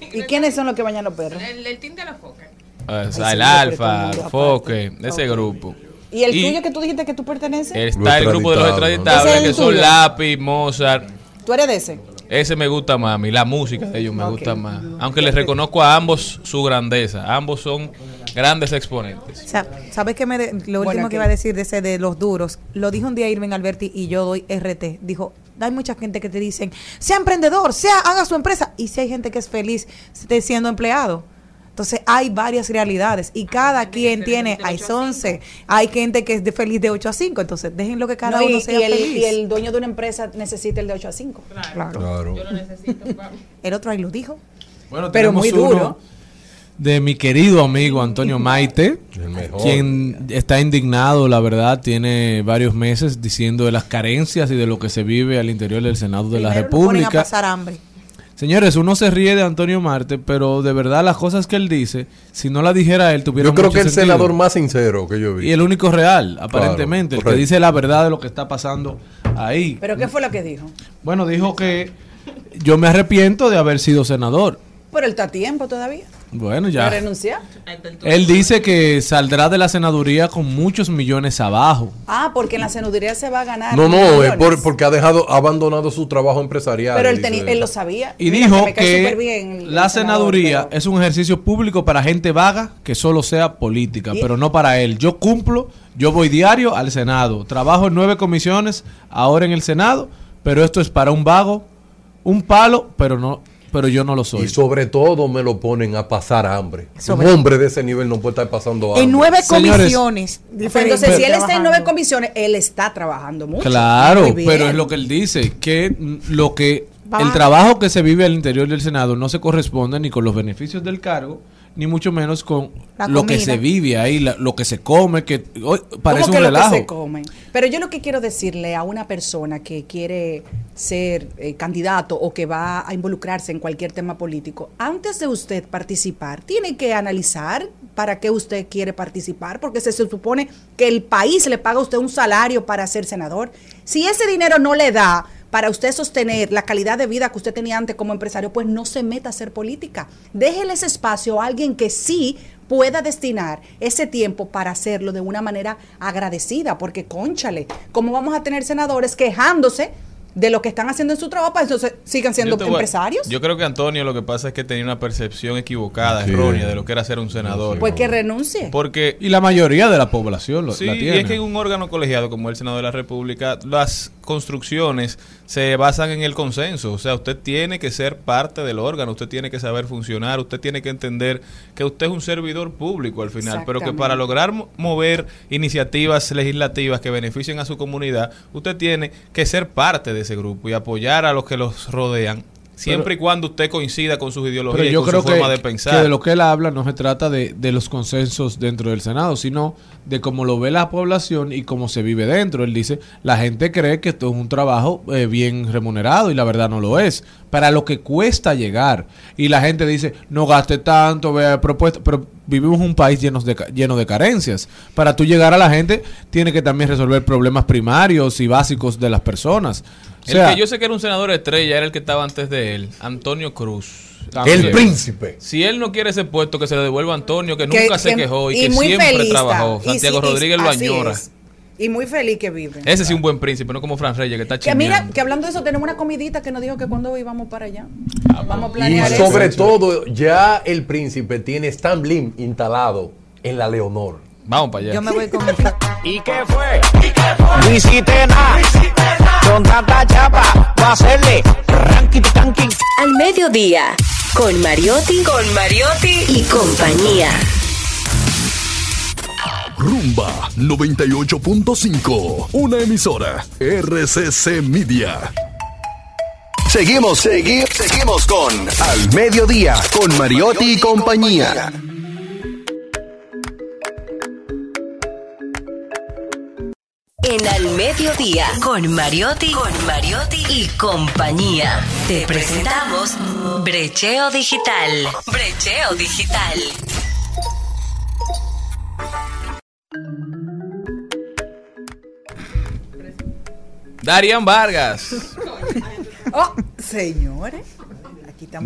¿Y quiénes son los que bañan los perros? El, el tinte de la foca. o sea, Ay, el sí, Alfa, el Foque, ese grupo. ¿Y el Y- tuyo que tú dijiste que tú perteneces? Está el grupo de los extraditables, que el son. Lápiz, Mozart. ¿Tú eres de ese? Ese me gusta más a mí, la música de ellos me gusta más. Aunque les reconozco a ambos su grandeza. Ambos son grandes exponentes. Sa- ¿Sabes qué me de- lo último que iba a decir de ese de los duros? Lo dijo un día Irving Alberti y yo doy RT. Dijo, hay mucha gente que te dicen, sea emprendedor, sea, haga su empresa. Y si hay gente que es feliz siendo empleado. Entonces hay varias realidades y cada quien tiene, hay 11, hay gente que es de feliz de 8 a 5, entonces déjenlo que cada No, y, uno sea y el, feliz. y el dueño de una empresa necesita el de 8 a 5. Claro. Claro. Yo lo necesito. vamos. El otro ahí lo dijo. Bueno, Pero tenemos muy uno- duro. de mi querido amigo Antonio Maite, quien está indignado, la verdad, tiene varios meses diciendo de las carencias y de lo que se vive al interior del Senado de la Primero nos ponen a República. pasar hambre. Señores, uno se ríe de Antonio Marte, pero de verdad las cosas que él dice, si no las dijera él, tuviera Yo creo mucho que el sentido. senador más sincero que yo vi. Y el único real, aparentemente, el que dice la verdad de lo que está pasando ahí. ¿Pero qué fue lo que dijo? Bueno, dijo que yo me arrepiento de haber sido senador. Pero él está a tiempo todavía. Bueno, ¿Va a ya. renunciar? Él dice que saldrá de la senaduría con muchos millones abajo. Ah, porque en la senaduría se va a ganar. No, no, es por- porque ha dejado, ha abandonado su trabajo empresarial. Pero él, teni- él lo sabía. Y Mira, dijo que la senador, senaduría pero- es un ejercicio público para gente vaga que solo sea política, Y- pero no para él. Yo cumplo, yo voy diario al Senado, trabajo en nueve comisiones ahora en el Senado, pero esto es para un vago, un palo, pero no, pero yo no lo soy. Y sobre todo me lo ponen a pasar hambre. Sobre- Un hombre de ese nivel no puede estar pasando hambre. En nueve Señores, comisiones. diferentes Entonces, si él está en nueve comisiones, él está trabajando mucho. Claro, pero es lo que él dice, que lo que Va. el trabajo que se vive al interior del Senado no se corresponde ni con los beneficios del cargo, ni mucho menos con La lo que se vive ahí, la- lo que se come, que hoy parece ¿Cómo un que lo que relajo. se come? Pero yo lo que quiero decirle a una persona que quiere ser eh, candidato o que va a involucrarse en cualquier tema político, antes de usted participar, tiene que analizar para qué usted quiere participar, porque se supone que el país le paga a usted un salario para ser senador. Si ese dinero no le da para usted sostener la calidad de vida que usted tenía antes como empresario, pues no se meta a hacer política. Déjele ese espacio a alguien que sí pueda destinar ese tiempo para hacerlo de una manera agradecida, porque conchale, ¿cómo vamos a tener senadores quejándose de lo que están haciendo en su trabajo para entonces sigan siendo Yo te voy- empresarios? Yo creo que Antonio lo que pasa es que tenía una percepción equivocada, Sí. errónea de lo que era ser un senador. pues que renuncie. Porque Y la mayoría de la población lo, Sí, la y tiene. es que en un órgano colegiado como el Senado de la República, las construcciones se basan en el consenso. O sea, usted tiene que ser parte del órgano, usted tiene que saber funcionar, usted tiene que entender que usted es un servidor público al final, pero que para lograr mo- mover iniciativas legislativas que beneficien a su comunidad, usted tiene que ser parte de ese grupo y apoyar a los que los rodean. Siempre y cuando usted coincida con sus ideologías Pero y yo con creo su que, forma de que pensar. de lo que él habla no se trata de, de los consensos dentro del Senado, sino de cómo lo ve la población y cómo se vive dentro. Él dice, la gente cree que esto es un trabajo eh, bien remunerado y la verdad no lo es. Para lo que cuesta llegar. Y la gente dice, no gaste tanto, vea propuestas, pero vivimos en un país lleno de, ca- lleno de carencias. Para tú llegar a la gente, tiene que también resolver problemas primarios y básicos de las personas. O sea, el que yo sé que era un senador estrella era el que estaba antes de él, Antonio Cruz. El príncipe. Si él no quiere ese puesto, que se lo devuelva a Antonio, que Que- nunca se que- quejó y, y que siempre feliz trabajó. Santiago y Rodríguez lo añora. es. Y muy feliz que vive. Ese sí es un buen príncipe, no como Fran Reyes, que está Que mira, que hablando de eso, tenemos una comidita que nos dijo que cuando íbamos para allá. Ah, Vamos a Y planear eso. sobre todo, ya el príncipe tiene Stan Lim instalado en la Leonor. Vamos para allá. Yo me voy con el ¿Y qué fue? No hiciste nada. Con tanta chapa, va a hacerle ranking tanking. Al mediodía, con Mariotti, con Mariotti y compañía. Rumba 98.5. Una emisora. RCC Media. Seguimos, seguimos, seguimos con Al Mediodía, con Mariotti y compañía. En Al mediodía, con Mariotti, con Mariotti y compañía. Te presentamos Brecheo Digital. Brecheo Digital. Darian Vargas. Oh, señores.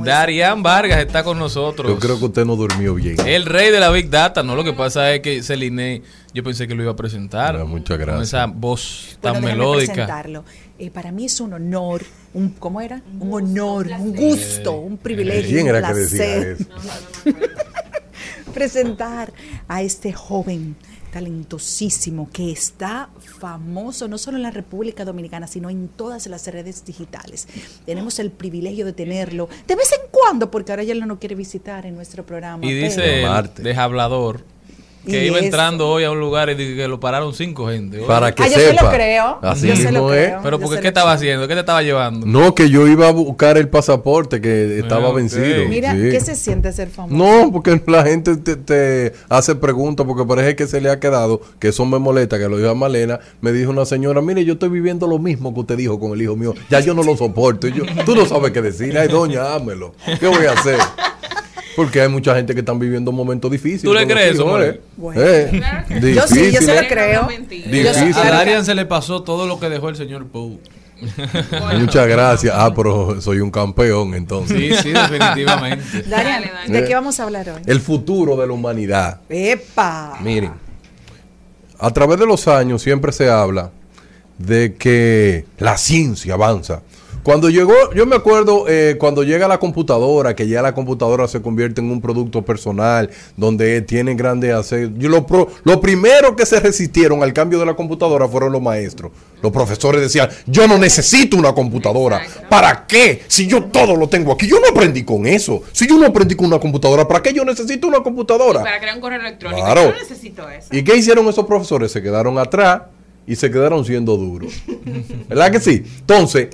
Darian Vargas está con nosotros. Yo creo que usted no durmió bien. El rey de la Big Data, no lo que pasa es que Celine, yo pensé que lo iba a presentar. Ah, muchas Con gracias. esa voz tan melódica. presentarlo. Eh, para mí es un honor, un, ¿cómo era? Un honor, un gusto, un privilegio, ¿Quién un era que decía placer eso? presentar a este joven talentosísimo que está famoso no solo en la República Dominicana, sino en todas las redes digitales. Tenemos el privilegio de tenerlo de vez en cuando, porque ahora ya él no nos quiere visitar en nuestro programa. Y dice pero- él, Marte. de hablador, que iba eso. entrando hoy a un lugar y que lo pararon cinco gente. Oye. Para que Ah, yo se sepa. lo creo. Así Yo se lo creo. Pero yo porque ¿qué estaba creo. haciendo? ¿Qué te estaba llevando? No, que yo iba a buscar el pasaporte que estaba ok. vencido. Mira, sí. ¿qué se siente ser famoso? No, porque la gente te, te hace preguntas porque parece que se le ha quedado, que eso me molesta, que lo dijo a Malena, me dijo una señora, mire, yo estoy viviendo lo mismo que usted dijo con el hijo mío, ya yo no lo soporto. Y yo, tú no sabes qué decir, ay doña, hámelo. ¿Qué voy a hacer? Porque hay mucha gente que están viviendo momentos difíciles. ¿Tú le crees eso? ¿eh? Bueno. Eh, Claro que sí. Yo sí, yo se lo creo. Difícil. A Darian se le pasó todo lo que dejó el señor Pou. Muchas gracias. Ah, pero soy un campeón entonces. Sí, sí, definitivamente. Darian. ¿de qué vamos a hablar hoy? El futuro de la humanidad. ¡Epa! Miren, a través de los años siempre se habla de que la ciencia avanza. Cuando llegó, yo me acuerdo eh, cuando llega la computadora, que ya la computadora se convierte en un producto personal, donde tienen grandes hacer. Yo lo, pro- lo primero que se resistieron al cambio de la computadora fueron los maestros. Los profesores decían, yo no necesito una computadora. ¿Para qué? Si yo todo lo tengo aquí. Yo no aprendí con eso. Si yo no aprendí con una computadora, ¿para qué yo necesito una computadora? Para crear un correo electrónico. Claro. Yo no necesito eso. ¿Y qué hicieron esos profesores? Se quedaron atrás y se quedaron siendo duros. ¿Verdad que sí? Entonces,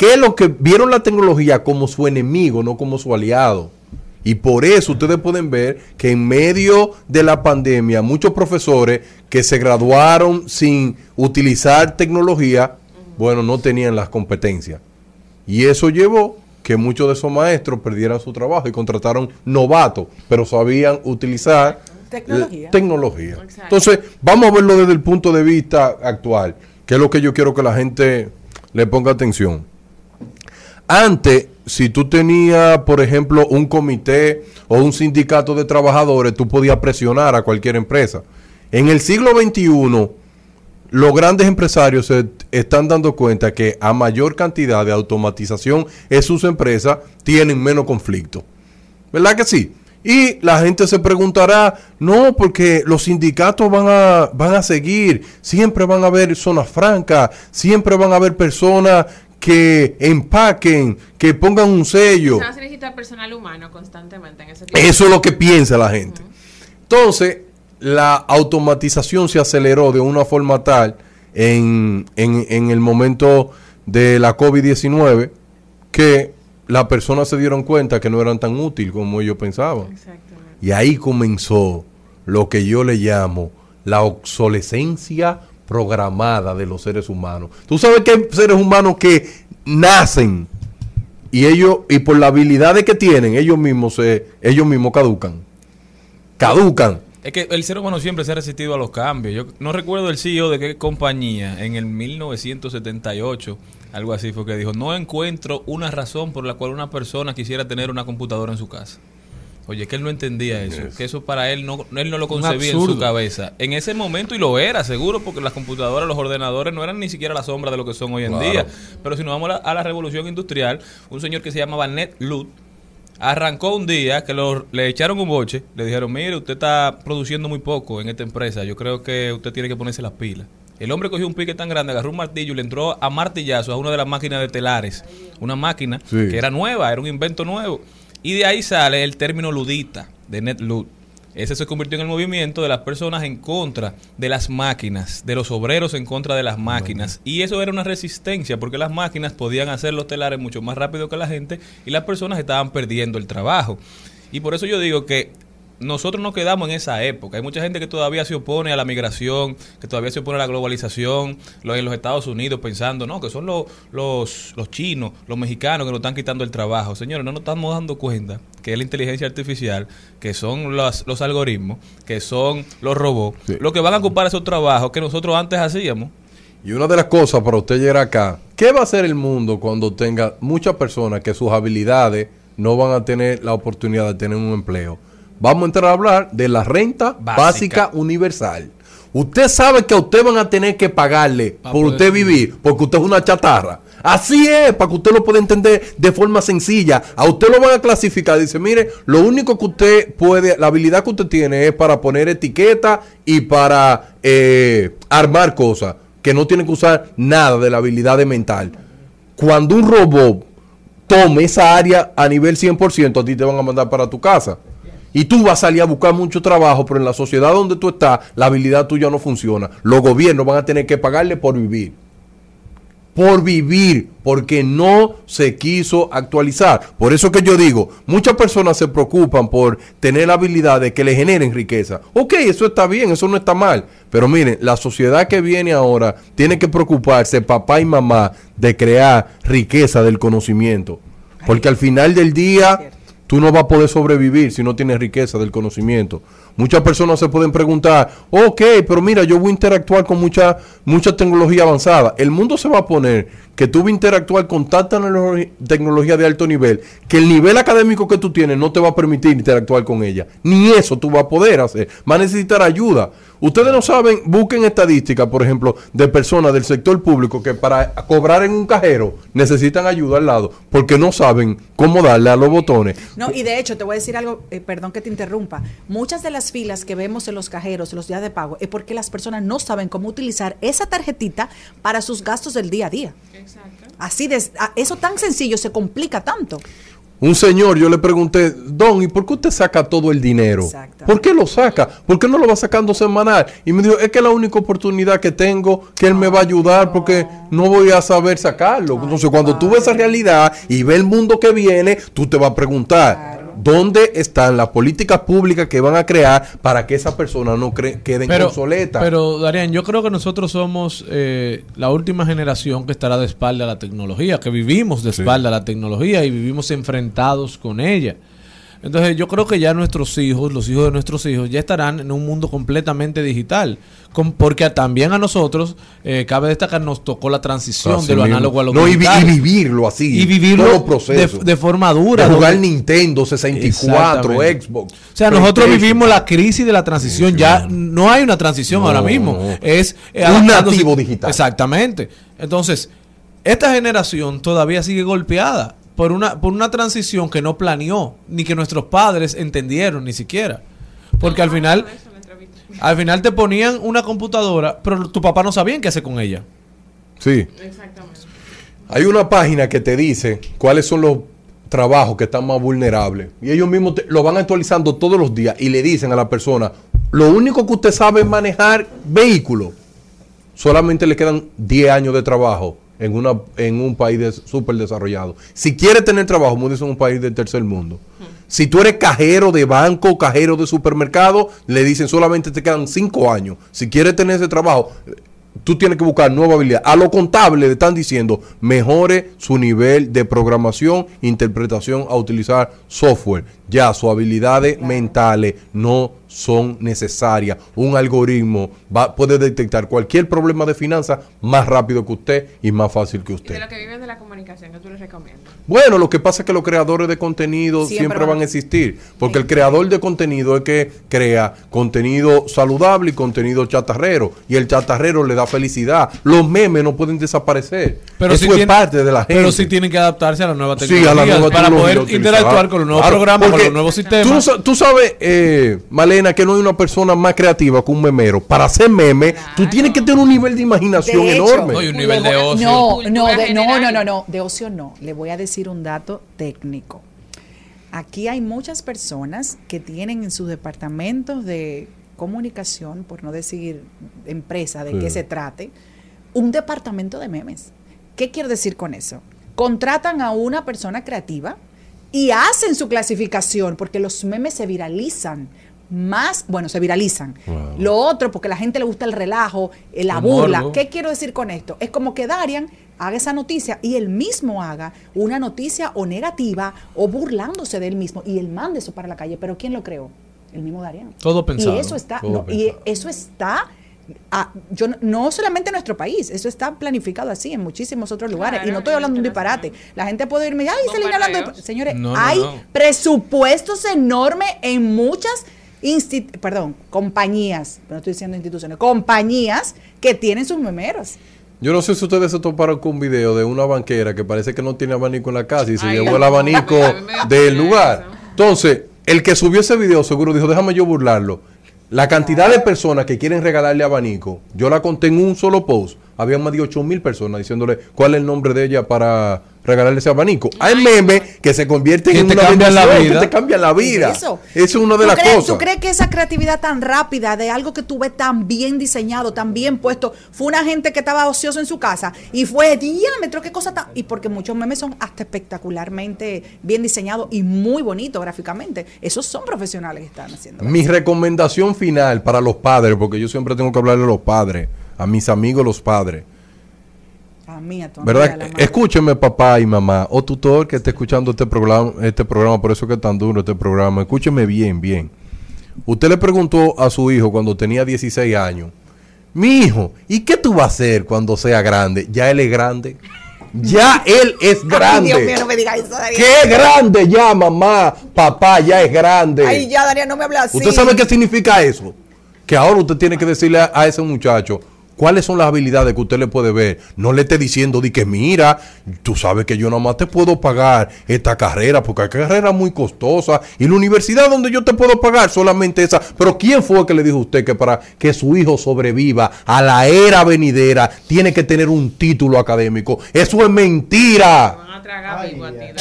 ¿qué es lo que vieron la tecnología como su enemigo, no como su aliado? Y por eso ustedes pueden ver que en medio de la pandemia, muchos profesores que se graduaron sin utilizar tecnología, bueno, no tenían las competencias. Y eso llevó que muchos de esos maestros perdieran su trabajo y contrataron novatos, pero sabían utilizar Tecnología. eh, tecnología. Entonces, vamos a verlo desde el punto de vista actual, que es lo que yo quiero que la gente le ponga atención. Antes, si tú tenías, por ejemplo, un comité o un sindicato de trabajadores, tú podías presionar a cualquier empresa. En el siglo XXI, los grandes empresarios se están dando cuenta que a mayor cantidad de automatización en sus empresas tienen menos conflicto. ¿Verdad que sí? Y la gente se preguntará, no, porque los sindicatos van a, van a seguir, siempre van a haber zonas francas, siempre van a haber personas que empaquen, que pongan un sello. Se hace necesitar personal humano constantemente en ese tipo Eso es lo que piensa la gente. Entonces, la automatización se aceleró de una forma tal en, en- en el momento de la COVID-19 que las personas se dieron cuenta que no eran tan útiles como ellos pensaban. Exactamente. Y ahí comenzó lo que yo le llamo la obsolescencia programada de los seres humanos. Tú sabes que hay seres humanos que nacen y ellos y por la habilidades que tienen, ellos mismos se ellos mismos caducan. Caducan. Es que el ser humano siempre se ha resistido a los cambios. Yo no recuerdo el CEO de qué compañía en el 1978, algo así fue que dijo, no encuentro una razón por la cual una persona quisiera tener una computadora en su casa. Oye, que él no entendía eso, que eso para él no, él no lo concebía en su cabeza. En ese momento, y lo era, seguro, porque las computadoras, los ordenadores no eran ni siquiera la sombra de lo que son hoy en Claro. día. Pero si nos vamos a la, a la revolución industrial, un señor que se llamaba Ned Ludd, Arrancó un día que lo- le echaron un boche, le dijeron, mire, usted está produciendo muy poco en esta empresa, yo creo que usted tiene que ponerse las pilas. El hombre cogió un pique tan grande, agarró un martillo y le entró a martillazo a una de las máquinas de telares. Una máquina Sí. que era nueva, era un invento nuevo. Y de ahí sale el término ludita, de Net Lud. Ese se convirtió en el movimiento de las personas en contra de las máquinas, de los obreros en contra de las máquinas. Y eso era una resistencia, porque las máquinas podían hacer los telares mucho más rápido que la gente y las personas estaban perdiendo el trabajo. Y por eso yo digo que nosotros nos quedamos en esa época. Hay mucha gente que todavía se opone a la migración, que todavía se opone a la globalización, lo- en los Estados Unidos pensando, no, que son los, los, los chinos, los mexicanos que nos están quitando el trabajo. Señores, no nos estamos dando cuenta que es la inteligencia artificial, que son los, los algoritmos, que son los robots, Sí. los que van a ocupar esos trabajos que nosotros antes hacíamos. Y una de las cosas para usted llegar acá, ¿qué va a hacer el mundo cuando tenga muchas personas que sus habilidades no van a tener la oportunidad de tener un empleo? Vamos a entrar a hablar de la renta Básica. básica, universal. Usted sabe que a usted van a tener que pagarle Pa' por usted vivir, porque usted es una chatarra. Así es, para que usted lo pueda entender de forma sencilla. A usted lo van a clasificar. Dice, mire, lo único que usted puede, la habilidad que usted tiene es para poner etiqueta y para eh, armar cosas, que no tiene que usar nada de la habilidad de mental. Cuando un robot tome esa área a nivel 100%, a ti te van a mandar para tu casa. Y tú vas a salir a buscar mucho trabajo, pero en la sociedad donde tú estás, la habilidad tuya no funciona. Los gobiernos van a tener que pagarle por vivir. Por vivir, porque no se quiso actualizar. Por eso que yo digo, muchas personas se preocupan por tener habilidades que le generen riqueza. Ok, eso está bien, eso no está mal. Pero miren, la sociedad que viene ahora tiene que preocuparse, papá y mamá, de crear riqueza del conocimiento. Porque al final del día, tú no vas a poder sobrevivir si no tienes riqueza del conocimiento. Muchas personas se pueden preguntar, ok, pero mira, yo voy a interactuar con mucha, mucha tecnología avanzada. El mundo se va a poner que tú vas a interactuar con tanta tecnología de alto nivel que el nivel académico que tú tienes no te va a permitir interactuar con ella. Ni eso tú vas a poder hacer. Va a necesitar ayuda. Ustedes no saben, busquen estadísticas, por ejemplo, de personas del sector público que para cobrar en un cajero necesitan ayuda al lado porque no saben cómo darle a los botones. No, y de hecho, te voy a decir algo, eh, perdón que te interrumpa. Muchas de las filas que vemos en los cajeros, en los días de pago, es porque las personas no saben cómo utilizar esa tarjetita para sus gastos del día a día. Así de, a- eso tan sencillo se complica tanto. Un señor, yo le pregunté, Don, ¿y por qué usted saca todo el dinero? ¿Por qué lo saca? ¿Por qué no lo va sacando semanal? Y me dijo, es que es la única oportunidad que tengo, que él me va a ayudar porque no voy a saber sacarlo. Entonces, cuando tú ves esa realidad y ves el mundo que viene, tú te vas a preguntar, ¿dónde están las políticas públicas que van a crear para que esas personas no cre- queden obsoletas? Pero, Darían, yo creo que nosotros somos eh, la última generación que estará de espalda a la tecnología, que vivimos de espalda a la tecnología y vivimos enfrentados con ella. Entonces yo creo que ya nuestros hijos, los hijos de nuestros hijos, ya estarán en un mundo completamente digital. Con- porque a- también a nosotros, eh, cabe destacar, nos tocó la transición Así de lo mismo. análogo a lo No, y, vi- digital. y vivirlo así. Y vivirlo de- de forma dura, De jugar donde- Nintendo 64, Exactamente. Xbox. O sea, nosotros vivimos la crisis de la transición. Ya no hay una transición No, ahora mismo. no. Es eh, Un nativo digital. Exactamente. Entonces, esta generación todavía sigue golpeada por una, por una transición que no planeó, ni que nuestros padres entendieron ni siquiera. Porque al final, al final te ponían una computadora, pero tu papá no sabía qué hacer con ella. Sí. Hay una página que te dice cuáles son los trabajos que están más vulnerables. Y ellos mismos te- lo van actualizando todos los días y le dicen a la persona, lo único que usted sabe es manejar vehículos. Solamente le quedan 10 años de trabajo en, una, en un país de- súper desarrollado. Si quiere tener trabajo, múdese en un país del tercer mundo. Si tú eres cajero de banco, cajero de supermercado, le dicen solamente te quedan 5 años. Si quieres tener ese trabajo, tú tienes que buscar nueva habilidad. A lo contable le están diciendo, mejore su nivel de programación, interpretación a utilizar software. Ya sus habilidades mentales no son necesarias. Un algoritmo va, puede detectar cualquier problema de finanzas más rápido que usted y más fácil que Y usted. de lo que viven de la comunicación, que tú les recomiendas. Bueno, lo que pasa es que los creadores de contenido Siempre siempre, van a- existir, porque el creador de contenido es que crea contenido saludable y contenido chatarrero, y el chatarrero le da felicidad. Los memes no pueden desaparecer. Pero Eso sí es tiene- parte de la gente. Pero sí tienen que adaptarse a la nueva Sí, tecnología a la nueva para tecnología, poder utilizar. interactuar con los nuevos Claro, programas, con los nuevos Tú, sistemas. sa- tú sabes, eh, Malena, que no hay una persona más creativa que un memero. Para hacer meme, tú tienes que tener un nivel de imaginación De hecho, enorme. No, y un nivel de le voy- ocio. No, de, no, no, no, no, de ocio no. Le voy a decir un dato técnico. Aquí hay muchas personas que tienen en sus departamentos de comunicación, por no decir empresa, de qué se trate, un departamento de memes. ¿Qué quiero decir con eso? Contratan a una persona creativa y hacen su clasificación porque los memes se viralizan. Más, bueno, se viralizan. Lo otro, porque a la gente le gusta el relajo, la burla. ¿Qué quiero decir con esto? Es como que Darian haga esa noticia y él mismo haga una noticia o negativa o burlándose de él mismo y él mande eso para la calle. Pero ¿quién lo creó? El mismo Darian. Todo pensado. Y eso está, no, y eso está, ah, yo no, solamente en nuestro país, eso está planificado así en muchísimos otros lugares. y no estoy hablando de un disparate. La gente puede irme, ay, Celina hablando de... Señores, No, no, hay no. presupuestos enormes en muchas perdón, compañías, no estoy diciendo instituciones, compañías que tienen sus memeros. Yo no sé si ustedes se toparon con un video de una banquera que parece que no tiene abanico en la casa y se Ay, llevó el abanico del lugar. Entonces, el que subió ese video seguro dijo, déjame yo burlarlo. La cantidad de personas que quieren regalarle abanico, yo la conté en un solo post. Había más de 8 mil personas diciéndole cuál es el nombre de ella para regalarle ese abanico. Hay memes que se convierten Que en te una cambian la vida. que te cambian la vida. Eso. Es una de ¿Tú las crees, cosas. ¿Tú crees que esa creatividad tan rápida de algo que tú ves tan bien diseñado, tan bien puesto, fue una gente que estaba ocioso en su casa y fue diámetro, qué cosa tan... Y porque muchos memes son hasta espectacularmente bien diseñados y muy bonitos gráficamente. Esos son profesionales que están haciendo. Mi recomendación final para los padres, porque yo siempre tengo que hablarle a los padres, a mis amigos los padres. A mí, a tu ¿Verdad? amiga, la madre. Escúcheme, papá y mamá, o tutor que esté escuchando este programa, este programa, por eso que es tan duro este programa. Escúcheme bien, bien. Usted le preguntó a su hijo cuando tenía 16 años, mi hijo, ¿y qué tú vas a hacer cuando sea grande? Ya él es grande. Ya él es grande. Ay, Dios mío, no me digas eso. ¡Qué grande ya, mamá! Papá, ya es grande. Ay, ya, Daniel, no me hables así. ¿Usted sabe qué significa eso? Que ahora usted tiene que decirle a, a ese muchacho cuáles son las habilidades que usted le puede ver. No le esté diciendo de que mira, tú sabes que yo nada más te puedo pagar esta carrera porque hay carrera muy costosa y la universidad donde yo te puedo pagar solamente esa. Pero ¿quién fue que le dijo a usted que para que su hijo sobreviva a la era venidera tiene que tener un título académico? Eso es mentira.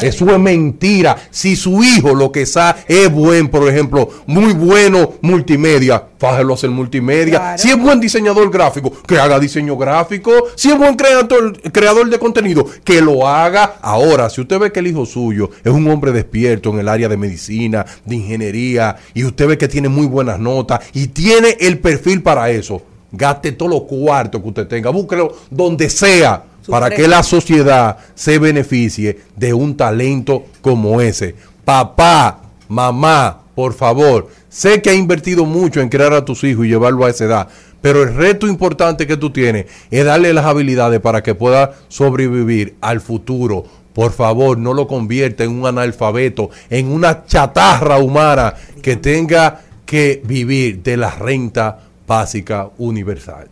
Eso es mentira. Si su hijo lo que sabe es buen, por ejemplo, muy bueno multimedia, fájelo a hacer multimedia. Claro. Si es buen diseñador gráfico, que haga diseño gráfico. Si es buen creador, creador de contenido, que lo haga. Ahora, si usted ve que el hijo suyo es un hombre despierto en el área de medicina, de ingeniería, y usted ve que tiene muy buenas notas y tiene el perfil para eso, gaste todos los cuartos que usted tenga, búsquelo donde sea para que la sociedad se beneficie de un talento como ese. Papá, mamá, por favor, sé que ha invertido mucho en crear a tus hijos y llevarlo a esa edad, pero el reto importante que tú tienes es darle las habilidades para que pueda sobrevivir al futuro. Por favor, no lo convierta en un analfabeto, en una chatarra humana que tenga que vivir de la renta básica universal.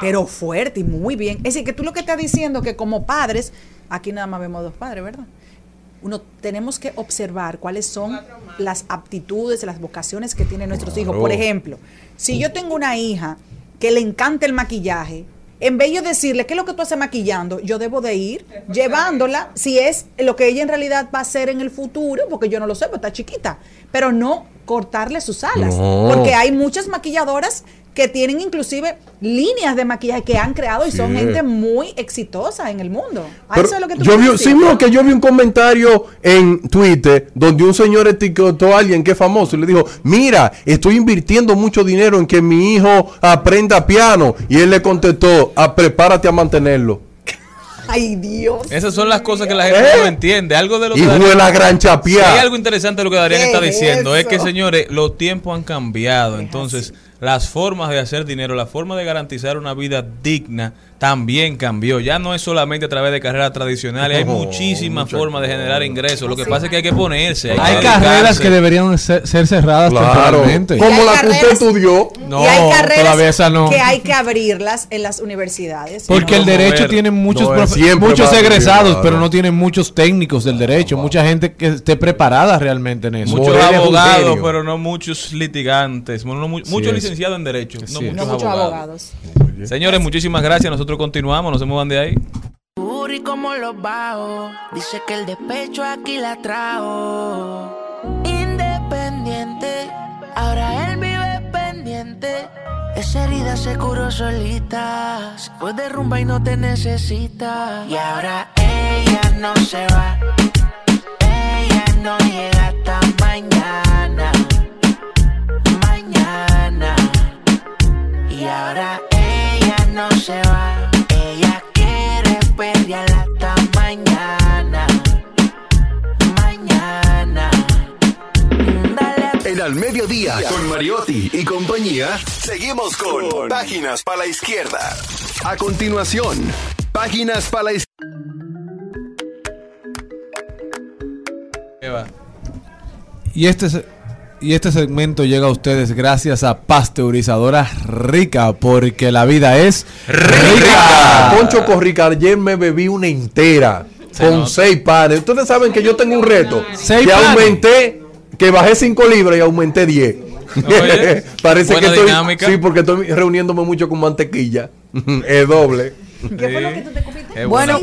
Pero fuerte y muy bien. Es decir, que tú lo que estás diciendo que como padres, aquí nada más vemos dos padres, ¿verdad? Uno tenemos que observar cuáles son las aptitudes, las vocaciones que tienen nuestros hijos. Por ejemplo, si yo tengo una hija que le encanta el maquillaje, en vez de decirle qué es lo que tú haces maquillando, yo debo de ir llevándola si es lo que ella en realidad va a hacer en el futuro, porque yo no lo sé, porque está chiquita, pero no cortarle sus alas, No. porque hay muchas maquilladoras que tienen inclusive líneas de maquillaje que han creado y son gente muy exitosa en el mundo. Pero eso es lo que tú yo vi, quieres sí, decir. no, que yo vi un comentario en Twitter donde un señor etiquetó a alguien que es famoso y le dijo, mira, estoy invirtiendo mucho dinero en que mi hijo aprenda piano. Y él le contestó, "Ah, prepárate a mantenerlo. Ay, Dios. Esas son las cosas que la gente ¿Eh? no entiende. Algo de lo que Hijo Darían- de la gran chapia. Si hay algo interesante de lo que Darían ¿Qué está es diciendo. Es que, señores, los tiempos han cambiado. Entonces, las formas de hacer dinero, la forma de garantizar una vida digna también cambió. Ya no es solamente a través de carreras tradicionales. Hay muchísimas formas de generar ingresos. Lo que pasa es que hay que ponerse. Hay, Hay que carreras que deberían ser, ser cerradas Claro. temporalmente. Como la que usted estudió. No, y hay carreras todavía esa no. que hay que abrirlas en las universidades. Porque No, el derecho ver. tiene muchos, profe- muchos egresados, pero no tienen muchos técnicos del derecho. Mucha gente que esté preparada realmente en eso. Muchos abogados, pero no muchos litigantes. Bueno, no mu- muchos. Licenciados en Derecho, no Sí muchos, es. no muchos abogados. abogados. Señores, muchísimas gracias. Nosotros continuamos, no se muevan de ahí. Uri como los bajos. Dice que el despecho aquí la trajo. Independiente, ahora él vive pendiente. Esa herida se curó solita. Se fue de rumba y no te necesita. Y ahora ella no se va. Ella no llega hasta Y ahora ella no se va. Ella quiere perrear hasta mañana. Mañana. Dale En Al Mediodía, con Mariotti y compañía, seguimos con Páginas para la Izquierda. A continuación, Páginas para la Izquierda. Eva. Y este, se- y este segmento llega a ustedes gracias a Pasteurizadora Rica, porque la vida es rica. Poncho Corrica, ayer me bebí una entera con nota. seis panes. Ustedes saben que yo tengo un reto. Seis que panes. aumenté, que bajé 5 libras y aumenté 10. Oye, Parece que estoy. dinámica. Sí, porque estoy reuniéndome mucho con mantequilla. es doble. ¿Qué fue lo que tú te comiste? Bueno,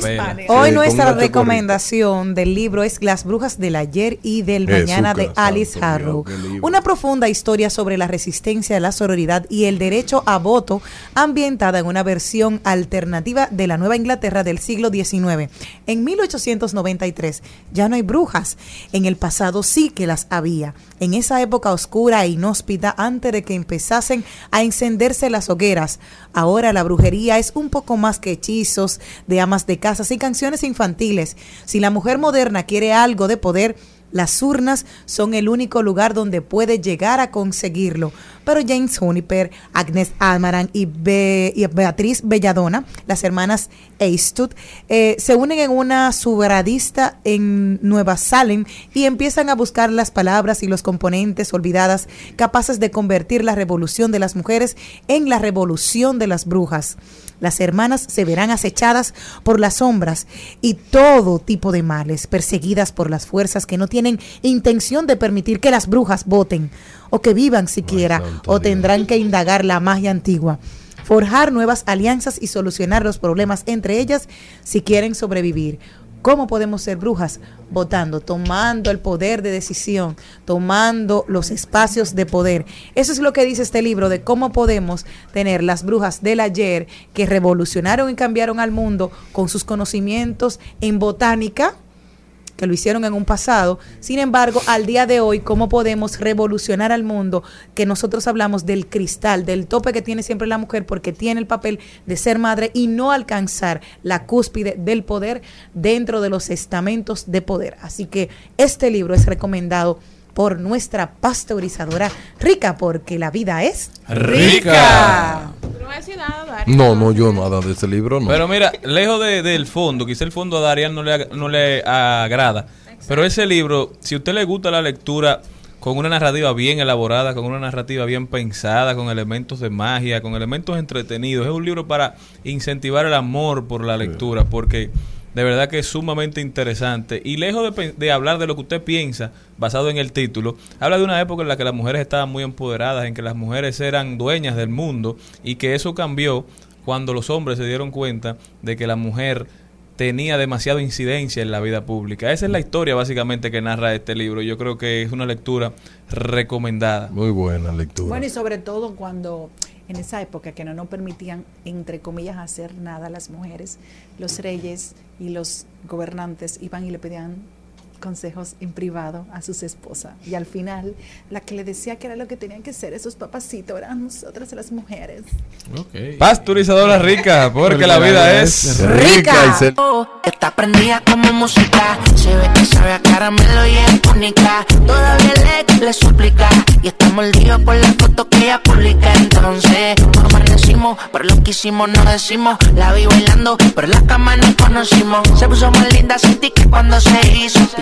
hoy Sí, nuestra recomendación del libro es Las brujas del ayer y del Jesús mañana de Alice Harrow. Una profunda historia sobre la resistencia, la sororidad y el derecho a voto ambientada en una versión alternativa de la Nueva Inglaterra del siglo XIX. En 1893 ya no hay brujas. En el pasado sí que las había. En esa época oscura e inhóspita antes de que empezasen a encenderse las hogueras. Ahora la brujería es un poco más que hechizos de amas de casas y canciones infantiles. Si la mujer moderna quiere algo de poder, las urnas son el único lugar donde puede llegar a conseguirlo. Pero James Juniper, Agnes Almaran y, Be- y Beatriz Belladonna, las hermanas Eastwood, eh, se unen en una subradista en Nueva Salem y empiezan a buscar las palabras y los componentes olvidadas capaces de convertir la revolución de las mujeres en la revolución de las brujas. Las hermanas se verán acechadas por las sombras y todo tipo de males, perseguidas por las fuerzas que no tienen intención de permitir que las brujas voten o que vivan siquiera, o tendrán que indagar la magia antigua, forjar nuevas alianzas y solucionar los problemas entre ellas si quieren sobrevivir. ¿Cómo podemos ser brujas? Votando, tomando el poder de decisión, tomando los espacios de poder. Eso es lo que dice este libro de cómo podemos tener las brujas del ayer que revolucionaron y cambiaron al mundo con sus conocimientos en botánica, que lo hicieron en un pasado. Sin embargo, al día de hoy, ¿cómo podemos revolucionar al mundo? Que nosotros hablamos del cristal, del tope que tiene siempre la mujer, porque tiene el papel de ser madre y no alcanzar la cúspide del poder dentro de los estamentos de poder. Así que este libro es recomendado por nuestra pasteurizadora rica, porque la vida es Rica. No voy a decir nada, Dari. No, no, yo nada de ese libro, no. Pero mira, lejos de- del fondo, quizá el fondo a Darian no le, no le agrada. Pero ese libro, si a usted le gusta la lectura con una narrativa bien elaborada, con una narrativa bien pensada, con elementos de magia, con elementos entretenidos, es un libro para incentivar el amor por la lectura, porque de verdad que es sumamente interesante. Y lejos de, de hablar de lo que usted piensa, basado en el título, habla de una época en la que las mujeres estaban muy empoderadas, en que las mujeres eran dueñas del mundo y que eso cambió cuando los hombres se dieron cuenta de que la mujer tenía demasiada incidencia en la vida pública. Esa es la historia básicamente que narra este libro. Yo creo que es una lectura recomendada. Muy buena lectura. Bueno, y sobre todo cuando en esa época que no nos permitían, entre comillas, hacer nada a las mujeres, los reyes y los gobernantes iban y le pedían consejos en privado a sus esposas. Y al final, la que le decía que era lo que tenían que ser esos papacitos eran nosotras las mujeres. Pasteurizadora rica, porque la vida es rica y se- Está prendida como música. Se ve que sabe a caramelo y es única. Todavía le, le suplica. Y está mordido por las fotos que ella publica. Entonces, no amanecimos, pero lo que hicimos no decimos. La vi bailando, pero en la cama nos conocimos. Se puso más linda, sentí que cuando se hizo.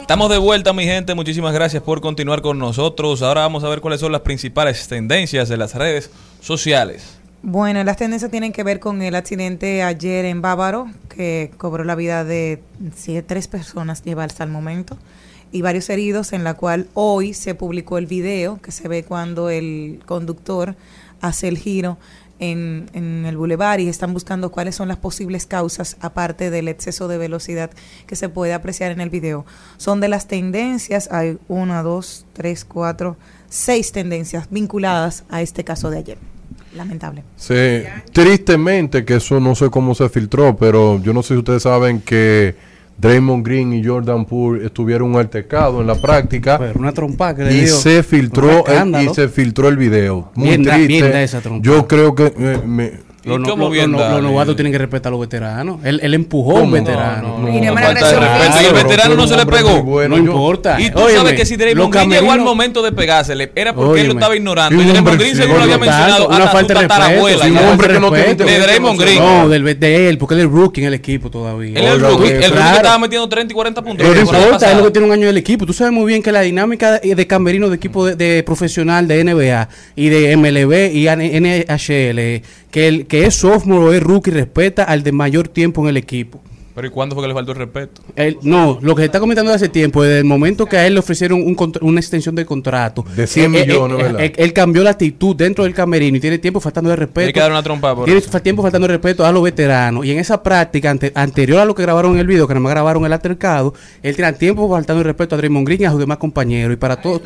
Estamos de vuelta, mi gente. Muchísimas gracias por continuar con nosotros. Ahora vamos a ver cuáles son las principales tendencias de las redes sociales. Bueno, las tendencias tienen que ver con el accidente ayer en Bávaro, que cobró la vida de siete, tres personas lleva hasta el momento, y varios heridos, en la cual hoy se publicó el video que se ve cuando el conductor hace el giro en, en el bulevar y están buscando cuáles son las posibles causas, aparte del exceso de velocidad que se puede apreciar en el video. Son de las tendencias, hay una, dos, tres, cuatro, seis tendencias vinculadas a este caso de ayer. Lamentable. Sí, tristemente que eso no sé cómo se filtró, pero yo no sé si ustedes saben que Draymond Green y Jordan Poole estuvieron un altercado en la práctica Pero una trompa que le y dio. se filtró el- y se filtró el video. Muy Bien da- triste. bien da esa. Yo creo que eh, me- ¿Y Los, los- los dale? novatos tienen que respetar a los veteranos. Él, él empujó a un veterano. No, no, Y no el veterano no se le pegó. bueno, no importa. Y tú Óyeme, sabes que si Draymond Green llegó al momento de pegársele, era porque él lo estaba ignorando. Y Draymond Green seguro lo había mencionado una hasta falta de respeto. tatarabuela. sí, un ya. hombre que no tiene respeto. De Draymond Green. No, del, de él, porque él es rookie en el equipo todavía. Él es el rookie, el rookie estaba metiendo 30 y 40 puntos. Pero no importa, es lo que tiene un año del equipo. Tú sabes muy bien que la dinámica de, camerino de equipo de, de profesional de NBA y de MLB y NHL, que el que es sophomore o es rookie respeta al de mayor tiempo en el equipo. Pero ¿y cuándo fue que le faltó el respeto? Él- no, lo que se está comentando hace tiempo, desde el momento que a él le ofrecieron un una extensión de contrato. De 100 eh, eh, millones, eh, ¿verdad? Él, él cambió la actitud dentro del camerino y tiene tiempo faltando de respeto. Hay que dar una trompa por Tiene eso. tiempo faltando de respeto a los veteranos. Y en esa práctica, ante- anterior a lo que grabaron en el video, que nada más grabaron el altercado, él tiene tiempo faltando de respeto a Draymond Green y a sus demás compañeros. Y para todos,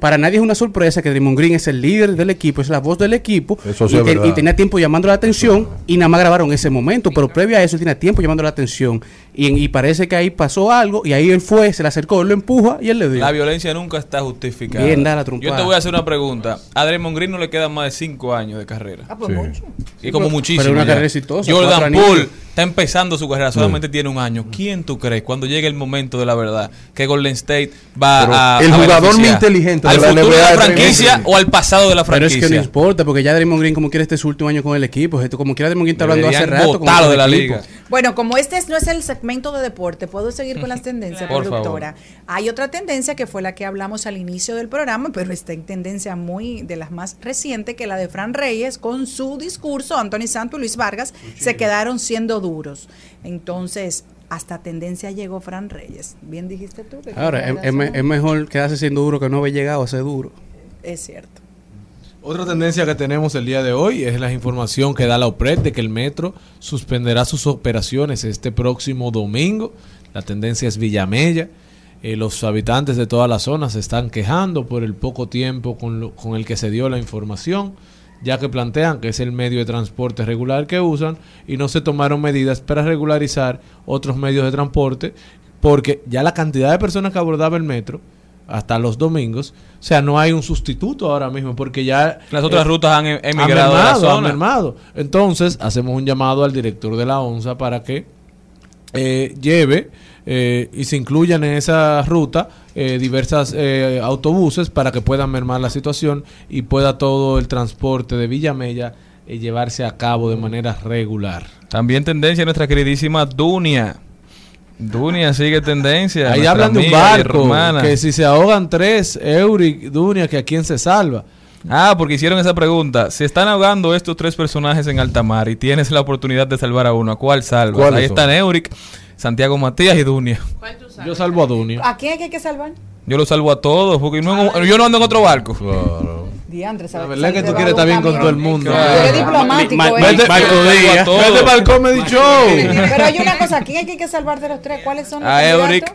para nadie es una sorpresa que Draymond Green es el líder del equipo, es la voz del equipo. Eso sí y, es te- verdad. y tenía tiempo llamando la atención y nada más grabaron ese momento. Pero previo a eso, él tenía tiempo llamando la atención. Richtung Y, y parece que ahí pasó algo y ahí él fue, se le acercó, él lo empuja y él le dio. La violencia nunca está justificada. Bien, da la trompada. Yo te voy a hacer una pregunta. A Draymond Green no le quedan más de 5 años de carrera. Ah, pues Sí. mucho. Y como pero- muchísimo. pero una ya. carrera exitosa, Jordan. Poole está empezando su carrera, solamente tiene un año. ¿Quién tú crees cuando llegue el momento de la verdad que Golden State va Pero a. el a jugador más inteligente de ¿Al la futuro NBA de la franquicia o al pasado de la Pero es franquicia? que no importa, porque ya Draymond Green, como quiere, este es su último año con el equipo. Como quiera, Draymond Green está hablando hace rato. el de la liga. Bueno, como este es- no es el segmento de deporte, puedo seguir con las tendencias, Por productora. Hay otra tendencia que fue la que hablamos al inicio del programa, pero está en tendencia muy de las más recientes, que la de Fran Reyes con su discurso, Anthony Santos y Luis Vargas se quedaron siendo duros. Entonces, hasta tendencia llegó Fran Reyes. Bien dijiste tú. que Ahora, es mejor quedarse siendo duro que no haber llegado a ser duro. es cierto. Otra tendencia que tenemos el día de hoy es la información que da la OPRED de que el metro suspenderá sus operaciones este próximo domingo. La tendencia es Villamella. Eh, los habitantes de toda la zona se están quejando por el poco tiempo con, lo- con el que se dio la información, ya que plantean que es el medio de transporte regular que usan y no se tomaron medidas para regularizar otros medios de transporte, porque ya la cantidad de personas que abordaba el metro hasta los domingos, o sea, no hay un sustituto ahora mismo, porque ya Las otras eh, rutas han em- emigrado la mermado. Entonces, hacemos un llamado al director de la ONSA para que eh, lleve eh, y se incluyan en esa ruta eh, diversas eh, autobuses para que puedan mermar la situación y pueda todo el transporte de Villamella eh, llevarse a cabo de manera regular. También tendencia nuestra queridísima Dunia. Dunia sigue tendencia. Ahí hablan de un barco, que si se ahogan tres, Euric, Dunia, que a quién se salva. Ah, porque hicieron esa pregunta. Se están ahogando estos tres personajes en alta mar y tienes la oportunidad de salvar a uno. ¿A cuál salvas? ¿Cuáles Ahí son? están Euric, Santiago Matías y Dunia. Yo salvo a Dunia. ¿A quién es que hay que salvar? Yo los salvo a todos porque no- yo no ando en otro barco. Claro. Diantre, La verdad es que tú quieres estar bien con todo el mundo. Tú eres diplomático, Ma- ¿eh? ma- Vete, Marco vete- para el Comedy Show. Pero hay una cosa, ¿quién hay que salvar de los tres? ¿Cuáles son los A candidatos? Euric,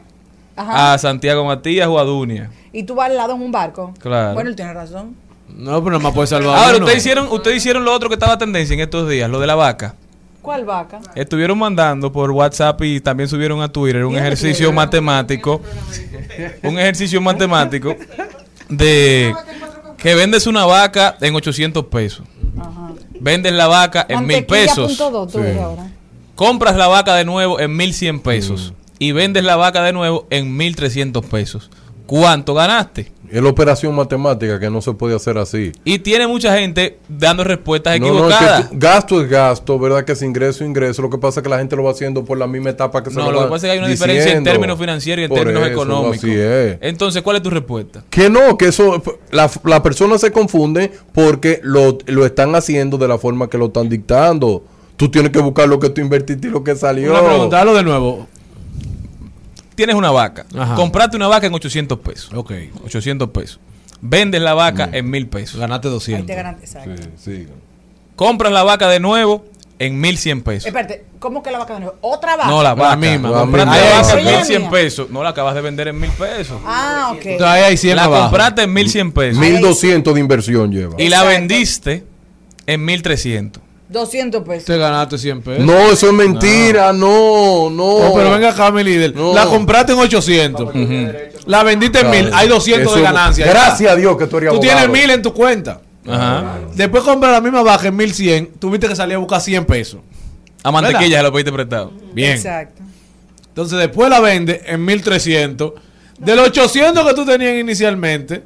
a Santiago Matías o a Dunia. Y tú vas al lado en un barco. Claro. Bueno, él tiene razón. No, pero nada más puede salvar a Ahora, uno. ustedes hicieron, ustedes hicieron lo otro que estaba tendencia en estos días, lo de la vaca. ¿Cuál vaca? Estuvieron mandando por WhatsApp y también subieron a Twitter un ejercicio matemático. Un ejercicio matemático de que vendes una vaca en 800 pesos. Vendes la vaca en mil pesos. Sí. Compras la vaca de nuevo en 1100 pesos. Y vendes la vaca de nuevo en 1300 pesos. ¿Cuánto ganaste? Es la operación matemática que no se puede hacer así. Y tiene mucha gente dando respuestas No, no, es equivocadas. que gasto es gasto, ¿verdad? Que es ingreso es ingreso. Lo que pasa es que la gente lo va haciendo por la misma etapa que se No, lo lo que pasa es que hay una diferencia en términos financieros y en Por términos eso, económicos. Así es. Entonces, ¿cuál es tu respuesta? Que no, que eso, la, la persona se confunde porque lo, lo están haciendo de la forma que lo están dictando. Tú tienes que buscar lo que tú invertiste y lo que salió. Una pregunta, hazlo de nuevo. Tienes una vaca. Ajá. Compraste una vaca en 800 pesos. Ok. 800 pesos. Vendes la vaca en 1000 pesos. Ganaste Ahí 200. te ganaste, exacto. Sí, sí. Compras la vaca de nuevo en 1100 pesos. Espérate, ¿cómo que la vaca de nuevo? ¿Otra vaca? No, la vaca. misma, la Compraste la Ahí vaca en cien. 1100 pesos. No la acabas de vender en 1000 pesos. Ah, ok. Entonces ahí hay 100 La abajo. compraste en 1100 pesos. 1200 de inversión lleva. Y la Exacto. vendiste en 1300. 200 pesos. Te ganaste 100 pesos. No, eso es mentira, no, no. No, pero venga acá, mi líder. No. La compraste en 800. La vendiste en Claro. 1000. Hay 200 de Eso- ganancia. Gracias a Dios que tú eres Tú abogado. tienes 1000 en tu cuenta. Ajá. Después compra la misma baja en 1100, tuviste que salir a buscar 100 pesos. A mantequilla ¿Verdad? se lo pediste prestado. Bien. Exacto. Entonces después la vende en 1300. De los 800 que tú tenías inicialmente,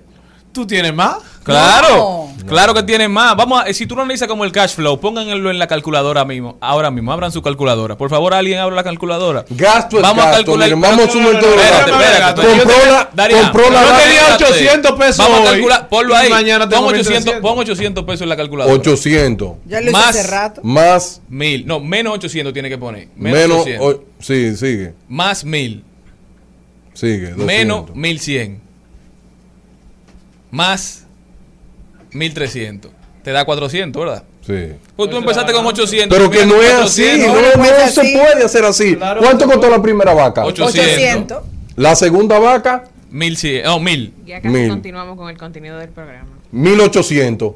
tú tienes más. Claro, claro que tiene más. Vamos a, si tú lo analizas como el cash flow, pónganlo en la calculadora mismo. Ahora mismo, abran su calculadora. Por favor, alguien abra la calculadora. Gasto es Vamos a gasto, calcular. miren, vamos a su metodología. Espérate, espérate. Compró la- Darían, compró la- Yo tenía espérate. 800 pesos Vamos a calcular, ponlo ahí. mañana pon tengo 800, 1300. pon 800 pesos en la calculadora. 800. Ya lo hice Más- hace rato. Más, Mil. No, menos 800 tiene que poner. Menos, menos. 800. o- sí, sigue. Más mil. Sigue. 200. Menos 1100. Más 1300. Te da 400, ¿verdad? Sí. Pues tú empezaste con 800. Pero que no es así, 400. no, no no es se así. puede hacer así. ¿Cuánto costó la primera vaca? 800. La segunda vaca, 1100. No, 1000. Ya casi Mil. continuamos con el contenido del programa. 1800.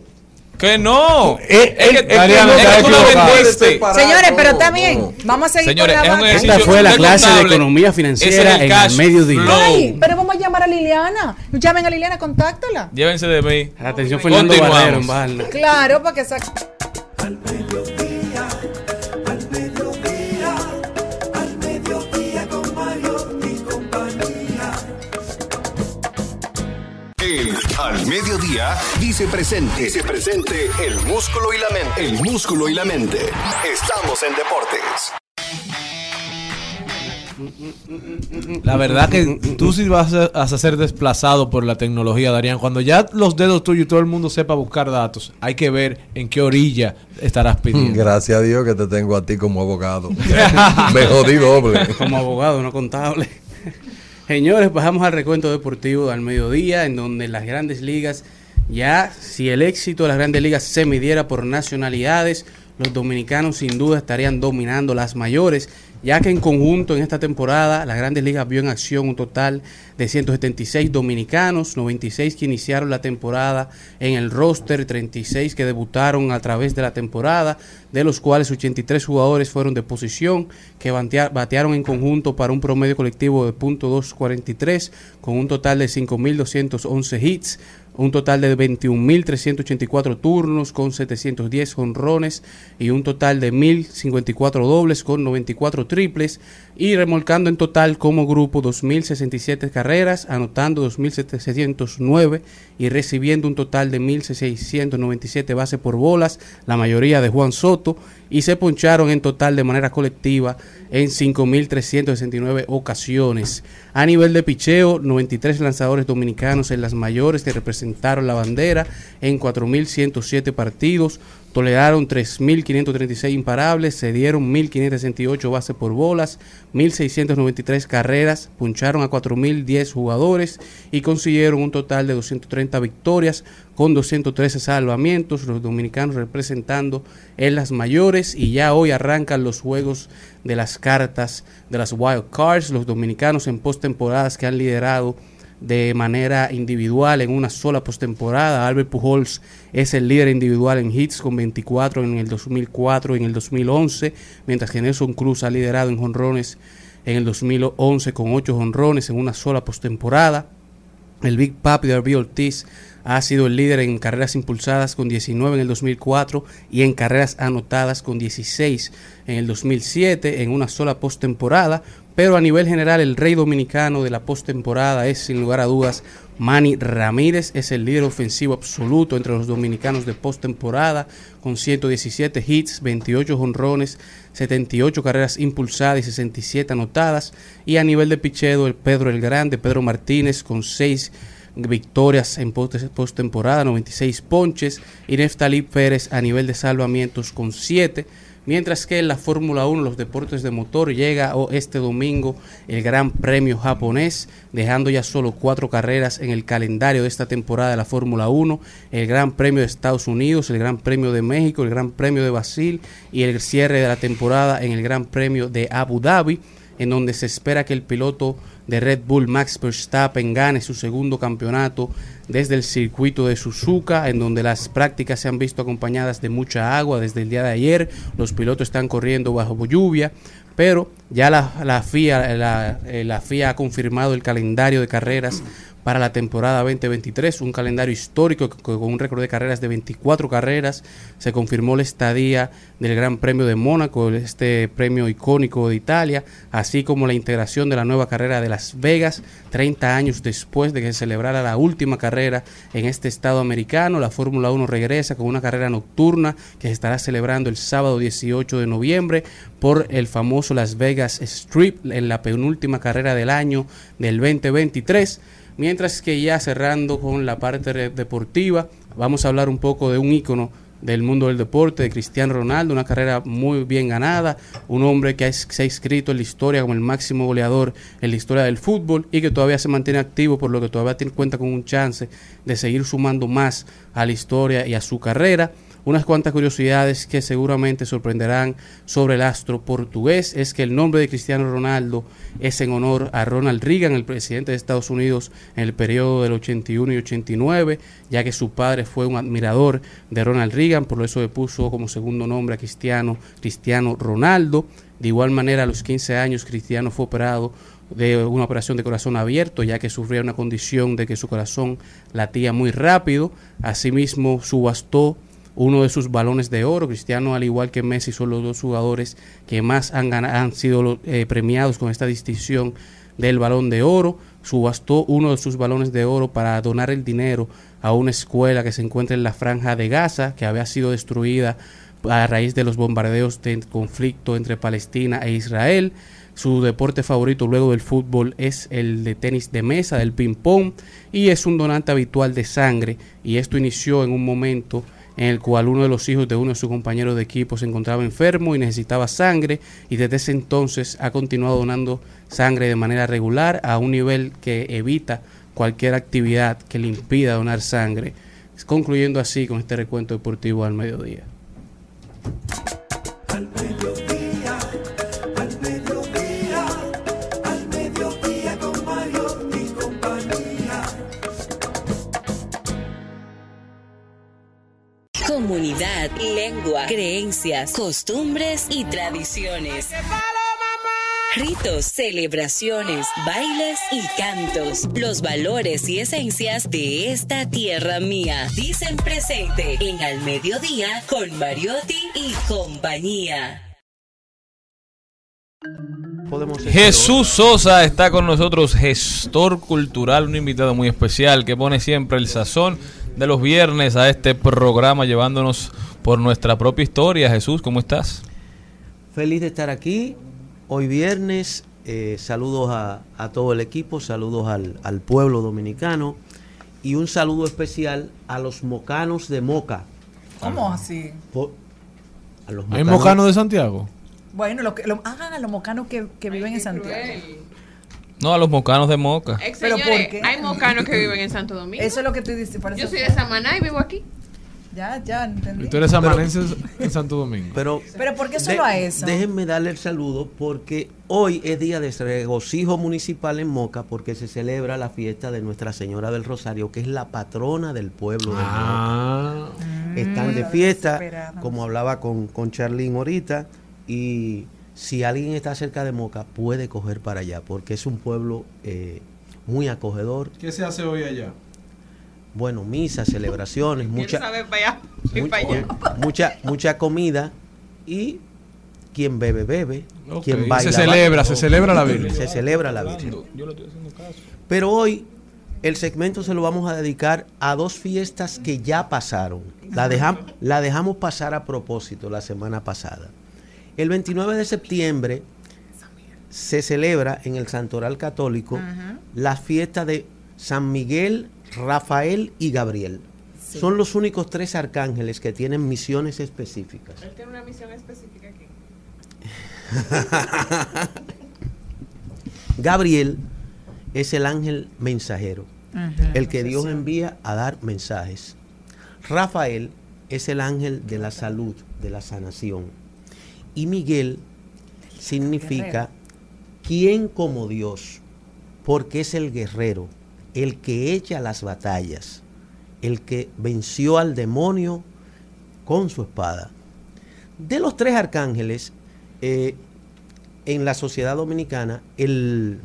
Que no. Eh, es que, eh, es que- es que tú vendiste. Señores, pero está bien. Vamos a seguir Señores, con es la un vaca. ejercicio Esta fue la clase de economía financiera es el en el mediodía. Ay, pero vamos a llamar a Liliana. Llamen a Liliana, contáctala. Llévense de mí. Atención, Fernando Continuamos. Barrero en Barna. Claro, para que sa- En Al Mediodía dice presente. Dice presente el músculo y la mente. El músculo y la mente. Estamos en deportes. La verdad que tú sí vas a, vas a ser desplazado por la tecnología, Darían. Cuando ya los dedos tuyos y todo el mundo sepa buscar datos, hay que ver en qué orilla estarás pidiendo. Gracias a Dios que te tengo a ti como abogado. Me jodí doble. Como abogado, no contable. Señores, bajamos al recuento deportivo al mediodía, en donde las grandes ligas, ya si el éxito de las grandes ligas se midiera por nacionalidades, los dominicanos sin duda estarían dominando las mayores, ya que en conjunto en esta temporada las grandes ligas vio en acción un total de 176 dominicanos, 96 que iniciaron la temporada en el roster, 36 que debutaron a través de la temporada, de los cuales 83 jugadores fueron de posición, que batea- batearon en conjunto para un promedio colectivo de .243, con un total de 5.211 hits, un total de 21.384 turnos con 710 jonrones y un total de 1.054 dobles con 94 triples. Y remolcando en total como grupo 2.067 carreras, anotando 2.709 y recibiendo un total de 1.697 bases por bolas, la mayoría de Juan Soto, y se poncharon en total de manera colectiva en 5.369 ocasiones. A nivel de picheo, 93 lanzadores dominicanos en las mayores que representaron la bandera en 4.107 partidos, toleraron 3.536 imparables, se dieron 1.568 bases por bolas, 1.693 carreras, puncharon a 4.010 jugadores y consiguieron un total de 230 victorias con 213 salvamientos, los dominicanos representando en las mayores y ya hoy arrancan los juegos de las cartas de las Wild Cards, los dominicanos en postemporadas que han liderado de manera individual en una sola postemporada. Albert Pujols es el líder individual en hits con 24 en el 2004 y en el 2011, mientras que Nelson Cruz ha liderado en jonrones en el 2011 con 8 jonrones en una sola postemporada. El Big Papi de Arby Ortiz ha sido el líder en carreras impulsadas con 19 en el 2004 y en carreras anotadas con 16 en el 2007 en una sola postemporada. Pero a nivel general el rey dominicano de la postemporada es sin lugar a dudas Manny Ramírez, es el líder ofensivo absoluto entre los dominicanos de postemporada con 117 hits, 28 jonrones, 78 carreras impulsadas y 67 anotadas. Y a nivel de picheo el Pedro el Grande, Pedro Martínez con 6 victorias en post- postemporada, 96 ponches, y Neftalí Pérez a nivel de salvamientos con 7. Mientras que en la Fórmula 1, los deportes de motor, llega este domingo el Gran Premio japonés, dejando ya solo cuatro carreras en el calendario de esta temporada de la Fórmula 1, el Gran Premio de Estados Unidos, el Gran Premio de México, el Gran Premio de Brasil y el cierre de la temporada en el Gran Premio de Abu Dhabi, en donde se espera que el piloto de Red Bull Max Verstappen gane su segundo campeonato desde el circuito de Suzuka, en donde las prácticas se han visto acompañadas de mucha agua desde el día de ayer. Los pilotos están corriendo bajo lluvia, pero ya la, la FIA, la, eh, la FIA ha confirmado el calendario de carreras para la temporada 2023, un calendario histórico con un récord de carreras de 24 carreras. Se confirmó la estadía del Gran Premio de Mónaco, este premio icónico de Italia, así como la integración de la nueva carrera de Las Vegas, 30 años después de que se celebrara la última carrera en este estado americano. La Fórmula 1 regresa con una carrera nocturna que se estará celebrando el sábado 18 de noviembre por el famoso Las Vegas Strip en la penúltima carrera del año del 2023. Mientras que ya cerrando con la parte deportiva, vamos a hablar un poco de un ícono del mundo del deporte, de Cristiano Ronaldo, una carrera muy bien ganada, un hombre que se ha inscrito en la historia como el máximo goleador en la historia del fútbol y que todavía se mantiene activo, por lo que todavía tiene cuenta con un chance de seguir sumando más a la historia y a su carrera. Unas cuantas curiosidades que seguramente sorprenderán sobre el astro portugués es que el nombre de Cristiano Ronaldo es en honor a Ronald Reagan, el presidente de Estados Unidos en el periodo del 81 y 89, ya que su padre fue un admirador de Ronald Reagan, por eso le puso como segundo nombre a Cristiano, Cristiano Ronaldo. De igual manera, a los 15 años, Cristiano fue operado de una operación de corazón abierto, ya que sufría una condición de que su corazón latía muy rápido. Asimismo, subastó uno de sus balones de oro. Cristiano, al igual que Messi, son los dos jugadores que más han, sido eh, premiados con esta distinción del balón de oro. Subastó uno de sus balones de oro para donar el dinero a una escuela que se encuentra en la franja de Gaza, que había sido destruida a raíz de los bombardeos del conflicto entre Palestina e Israel. Su deporte favorito luego del fútbol es el de tenis de mesa, del ping-pong, y es un donante habitual de sangre. Y esto inició en un momento en el cual uno de los hijos de uno de sus compañeros de equipo se encontraba enfermo y necesitaba sangre, y desde ese entonces ha continuado donando sangre de manera regular a un nivel que evita cualquier actividad que le impida donar sangre, concluyendo así con este recuento deportivo al mediodía. Comunidad, lengua, creencias, costumbres y tradiciones. Ritos, celebraciones, bailes y cantos. Los valores y esencias de esta tierra mía. Dicen presente en Al Mediodía con Mariotti y compañía. Jesús Sosa está con nosotros, gestor cultural, un invitado muy especial que pone siempre el sazón de los viernes a este programa llevándonos por nuestra propia historia. Jesús, ¿cómo estás? Feliz de estar aquí. Hoy viernes, eh, saludos a, a todo el equipo, saludos al, al pueblo dominicano y un saludo especial a los mocanos de Moca. ¿Cómo así? Por- a los ¿Hay mocano de Santiago? Bueno, lo que, lo- ah, los mocanos que, que viven en Santiago. No, a los mocanos de Moca. Ex ¿Pero señores, por qué? hay mocanos que viven en Santo Domingo. Eso es lo que tú dices. Yo soy de Samaná y vivo aquí. Ya, ya, entendí. Y tú eres amanense en Santo Domingo. Pero, Pero ¿por qué solo a eso? Déjenme darle el saludo porque hoy es día de regocijo municipal en Moca porque se celebra la fiesta de Nuestra Señora del Rosario, que es la patrona del pueblo de Ah. Moca. Están de fiesta, como hablaba con, con Charlene ahorita, y si alguien está cerca de Moca puede coger para allá porque es un pueblo eh, muy acogedor. ¿Qué se hace hoy allá? Bueno, misas, celebraciones, mucha, saber para allá. y mucha, para allá. mucha, mucha comida y quien bebe, bebe. Ok, Quien se baila, celebra, baila. se celebra la Virgen. Se celebra la Virgen. Yo le estoy haciendo caso. Pero hoy el segmento se lo vamos a dedicar a dos fiestas que ya pasaron. La, dejam- la dejamos pasar a propósito la semana pasada. El 29 de septiembre se celebra en el Santoral Católico la fiesta de San Miguel, Rafael y Gabriel. Sí. Son los únicos tres arcángeles que tienen misiones específicas. Él tiene una misión específica aquí. Gabriel es el ángel mensajero, el que Dios envía a dar mensajes. Rafael es el ángel de la salud, de la sanación. Y Miguel significa quién como Dios, porque es el guerrero, el que echa las batallas, el que venció al demonio con su espada. De los tres arcángeles, eh, en la sociedad dominicana, el,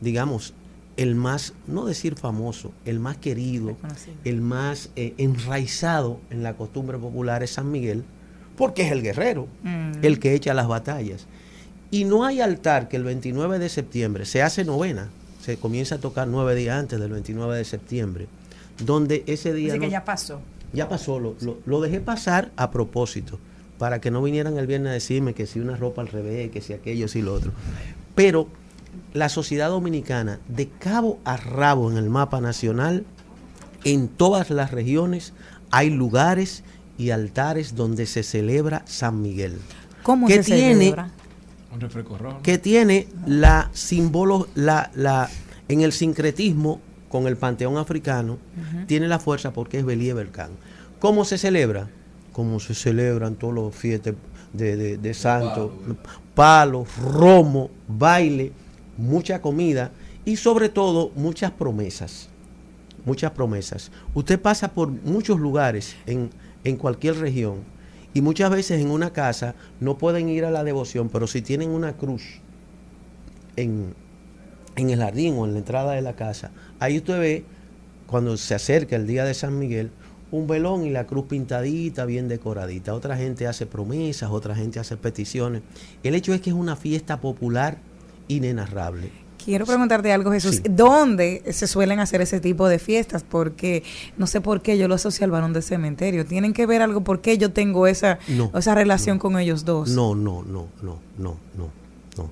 digamos, el más, no decir famoso, el más querido, el más eh, enraizado en la costumbre popular es San Miguel, porque es el guerrero, Mm. el que echa las batallas. Y no hay altar que el 29 de septiembre se hace novena, se comienza a tocar nueve días antes del 29 de septiembre, donde ese día... Dice que ya pasó. ya pasó, lo, lo- lo dejé pasar a propósito, para que no vinieran el viernes a decirme que si una ropa al revés, que si aquello, si lo otro. Pero la sociedad dominicana, de cabo a rabo en el mapa nacional, en todas las regiones, hay lugares y altares donde se celebra San Miguel. ¿Cómo que se tiene, celebra? Un refresco rojo. que tiene la símbolo, la, la, en el sincretismo con el panteón africano, tiene la fuerza porque es Belie Belcán. ¿Cómo se celebra? Como se celebran todos los fiestas de, de, de santos, palos, romo, baile, mucha comida y sobre todo muchas promesas. Muchas promesas. Usted pasa por muchos lugares en, en cualquier región y muchas veces en una casa no pueden ir a la devoción, pero si tienen una cruz en, en el jardín o en la entrada de la casa, ahí usted ve, cuando se acerca el día de San Miguel, un velón y la cruz pintadita, bien decoradita. Otra gente hace promesas, otra gente hace peticiones. El hecho es que es una fiesta popular inenarrable. Quiero preguntarte algo, Jesús. ¿Dónde se suelen hacer ese tipo de fiestas? Porque no sé por qué yo lo asocio al varón del cementerio. ¿Tienen que ver algo por qué yo tengo esa, No, esa relación con ellos dos? No, no, no, no, no, no, no.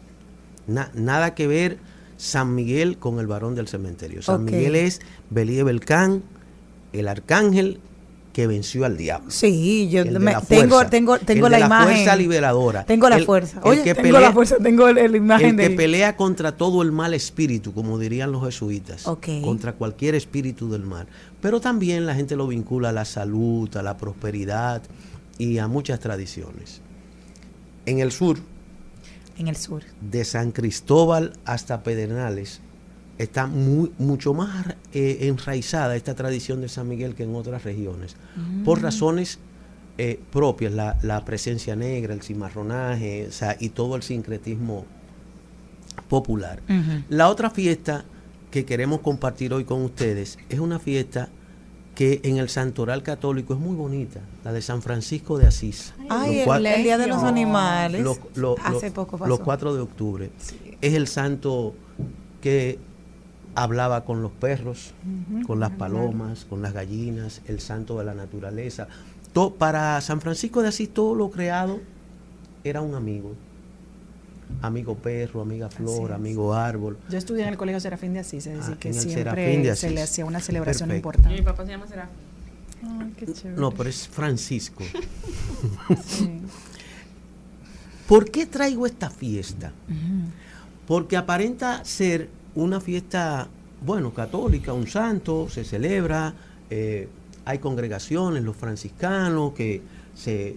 Na- nada que ver San Miguel con el varón del cementerio. San. Miguel es Belie Belcán, el arcángel que venció al diablo. Sí, yo me- tengo, tengo, tengo el la imagen. fuerza liberadora. Tengo la El- fuerza. Oye, que tengo la fuerza, tengo el- la imagen el que de pelea contra todo el mal espíritu, como dirían los jesuitas, Ok. contra cualquier espíritu del mal. Pero también la gente lo vincula a la salud, a la prosperidad y a muchas tradiciones. En el sur, en el sur. de San Cristóbal hasta Pedernales, está muy, mucho más eh, enraizada esta tradición de San Miguel que en otras regiones, por Mm. razones eh, propias, la, la presencia negra, el cimarronaje, o sea, y todo el sincretismo popular. La otra fiesta que queremos compartir hoy con ustedes es una fiesta que en el santoral católico es muy bonita, la de San Francisco de Asís. Ay, Los el, Día de los Animales. los, los- Hace poco pasó. los 4 de octubre. Es el santo que hablaba con los perros, con las palomas, con las gallinas, el santo de la naturaleza. To- para San Francisco de Asís todo lo creado era un amigo. Amigo perro, amiga flor, amigo árbol. Yo estudié en el Colegio Serafín de Asís, es decir, Ah, que siempre Serafín de se le hacía una celebración Perfecto. importante. Mi papá se llama Serafín. Ay, qué chévere. No, pero es Francisco. Sí. ¿Por qué traigo esta fiesta? Porque aparenta ser una fiesta, bueno, católica, un santo, se celebra, eh, hay congregaciones, los franciscanos que se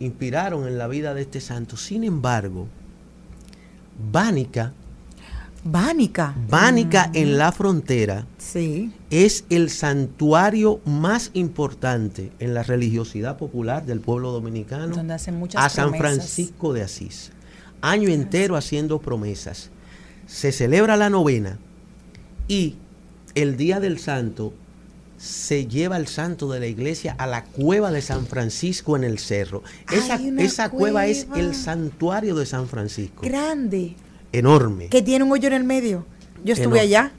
inspiraron en la vida de este santo. Sin embargo, Bánica, Bánica. Bánica en la frontera, Sí. es el santuario más importante en la religiosidad popular del pueblo dominicano Donde hacen muchas a San. Francisco de Asís. Año entero haciendo promesas. Se celebra la novena y el día del santo se lleva el santo de la iglesia a la cueva de San Francisco en el cerro. Esa, esa cueva es el santuario de San Francisco. Grande. Enorme. Que tiene un hoyo en el medio. Yo estuve Enorme. allá.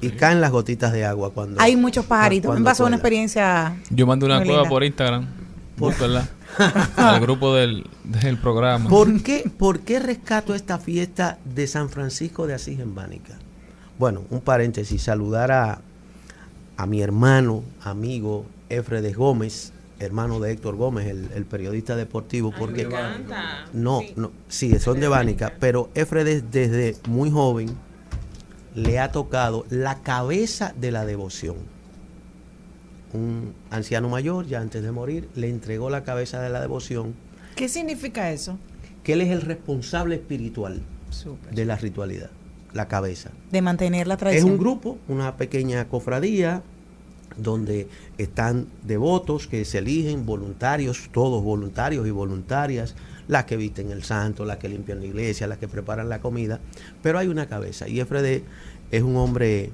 Y, y caen las gotitas de agua cuando... Hay muchos pajaritos. Me pasó una experiencia. Yo mandé una cueva linda. por Instagram. Al grupo del, del programa. ¿Por qué, ¿Por qué rescato esta fiesta de San Francisco de Asís en Bánica? Bueno, un paréntesis, saludar a, a mi hermano, amigo Efredes Gómez, hermano de Héctor Gómez, el, el periodista deportivo, porque encanta. no, no, sí, son de Bánica, pero Efredes desde muy joven le ha tocado la cabeza de la devoción. Un anciano mayor, ya antes de morir, le entregó la cabeza de la devoción ¿Qué significa eso? que él es el responsable espiritual de la ritualidad, la cabeza. De mantener la Es tradición. un grupo, una pequeña cofradía, donde están devotos que se eligen, voluntarios, todos voluntarios y voluntarias, las que visten el santo, las que limpian la iglesia, las que preparan la comida, pero hay una cabeza. Y Efrede es un hombre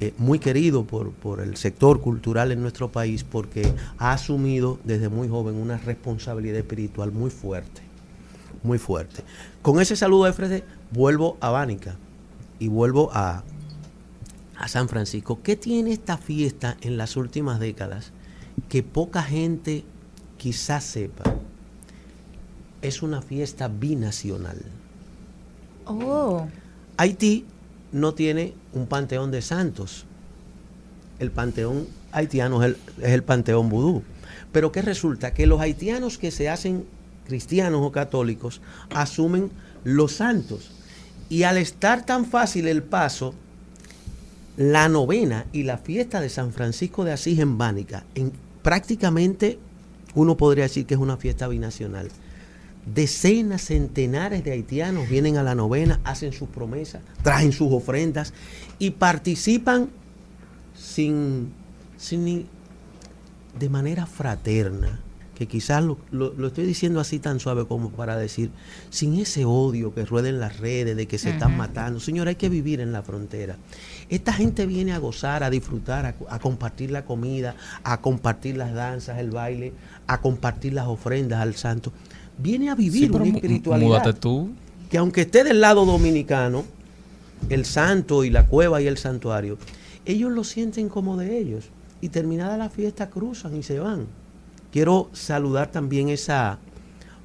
eh, muy querido por, por el sector cultural en nuestro país porque ha asumido desde muy joven una responsabilidad espiritual muy fuerte, muy fuerte. Con ese saludo, Efrede, vuelvo a Bánica y vuelvo a, a San Francisco. ¿Qué tiene esta fiesta en las últimas décadas que poca gente quizás sepa? Es una fiesta binacional. Oh. Haití no tiene un panteón de santos. El panteón haitiano es el, es el panteón vudú. Pero ¿qué resulta? Que los haitianos que se hacen cristianos o católicos asumen los santos. Y al estar tan fácil el paso, la novena y la fiesta de San Francisco de Asís en Bánica, en, prácticamente uno podría decir que es una fiesta binacional. Decenas, centenares de haitianos vienen a la novena, hacen sus promesas, traen sus ofrendas y participan sin, sin ni- de manera fraterna, que quizás lo, lo- lo estoy diciendo así tan suave como para decir, sin ese odio que rueda en las redes de que se están matando. Señor, hay que vivir en la frontera. Esta gente viene a gozar, a disfrutar, a, a compartir la comida, a compartir las danzas, el baile, a compartir las ofrendas al santo. Viene a vivir Sí, una espiritualidad múdate tú. que aunque esté del lado dominicano, el santo y la cueva y el santuario, ellos lo sienten como de ellos. Y terminada la fiesta cruzan y se van. Quiero saludar también esa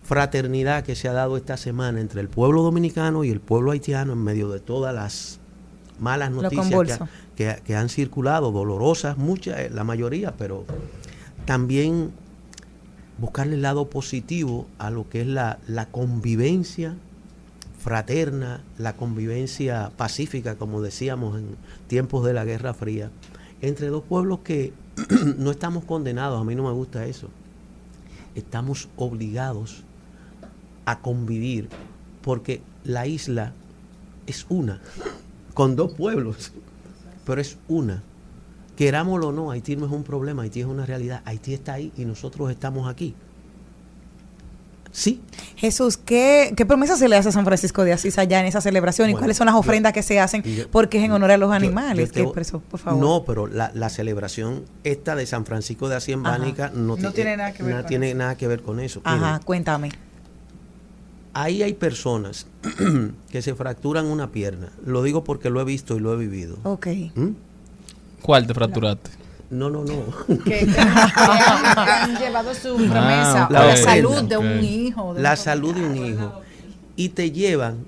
fraternidad que se ha dado esta semana entre el pueblo dominicano y el pueblo haitiano en medio de todas las malas noticias que, que- que han circulado, dolorosas, muchas, eh, la mayoría, pero también buscarle el lado positivo a lo que es la, convivencia fraterna, la convivencia pacífica, como decíamos en tiempos de la Guerra Fría, entre dos pueblos que no estamos condenados, a mí no me gusta eso, estamos obligados a convivir, porque la isla es una, con dos pueblos, pero es una. Querámoslo o no, Haití no es un problema, Haití es una realidad, Haití está ahí y nosotros estamos aquí. Sí. Jesús, ¿qué, ¿qué promesa se le hace a San Francisco de Asís allá en esa celebración? ¿Y cuáles son las yo- ofrendas que se hacen? yo- Porque es en honor a los animales. No, pero la, la celebración esta de San Francisco de Asís en. Bánica no, No ti- tiene eh, nada que ver con tiene eso. nada que ver con eso. Ajá, Miren, cuéntame. ahí hay personas que se fracturan una pierna. Lo digo porque lo he visto y lo he vivido. Ok. ¿Mm? ¿Cuál te fracturaste? No, no, no. que, que han, que han llevado su promesa La o la salud de un hijo. de La un salud de un hijo. Y te llevan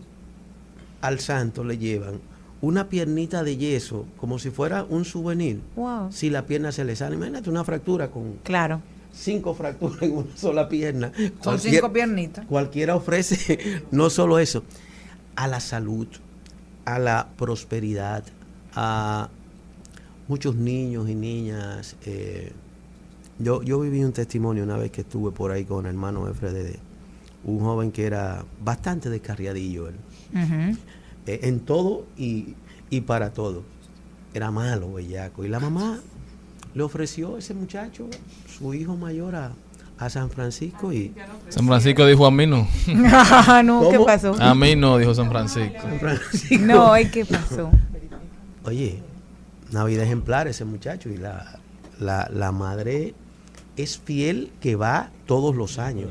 al santo, le llevan una piernita de yeso, como si fuera un souvenir. Wow. Si la pierna se le sale, imagínate una fractura con Claro. cinco fracturas en una sola pierna. Son Cualquier- cinco piernitas. Cualquiera ofrece no solo eso, a la salud, a la prosperidad, a muchos niños y niñas. eh, yo, yo viví un testimonio una vez que estuve por ahí con el hermano de un joven que era bastante descarriadillo él, eh, en todo y, y para todo. Era malo, bellaco. Y la mamá le ofreció a ese muchacho, su hijo mayor, a, a San Francisco y... San Francisco dijo a mí no. no, ¿qué ¿Cómo? pasó? A mí no, dijo San Francisco. San Francisco. No, ¿y qué pasó? Oye, una vida ejemplar ese muchacho y la, la, la madre es fiel que va todos los años.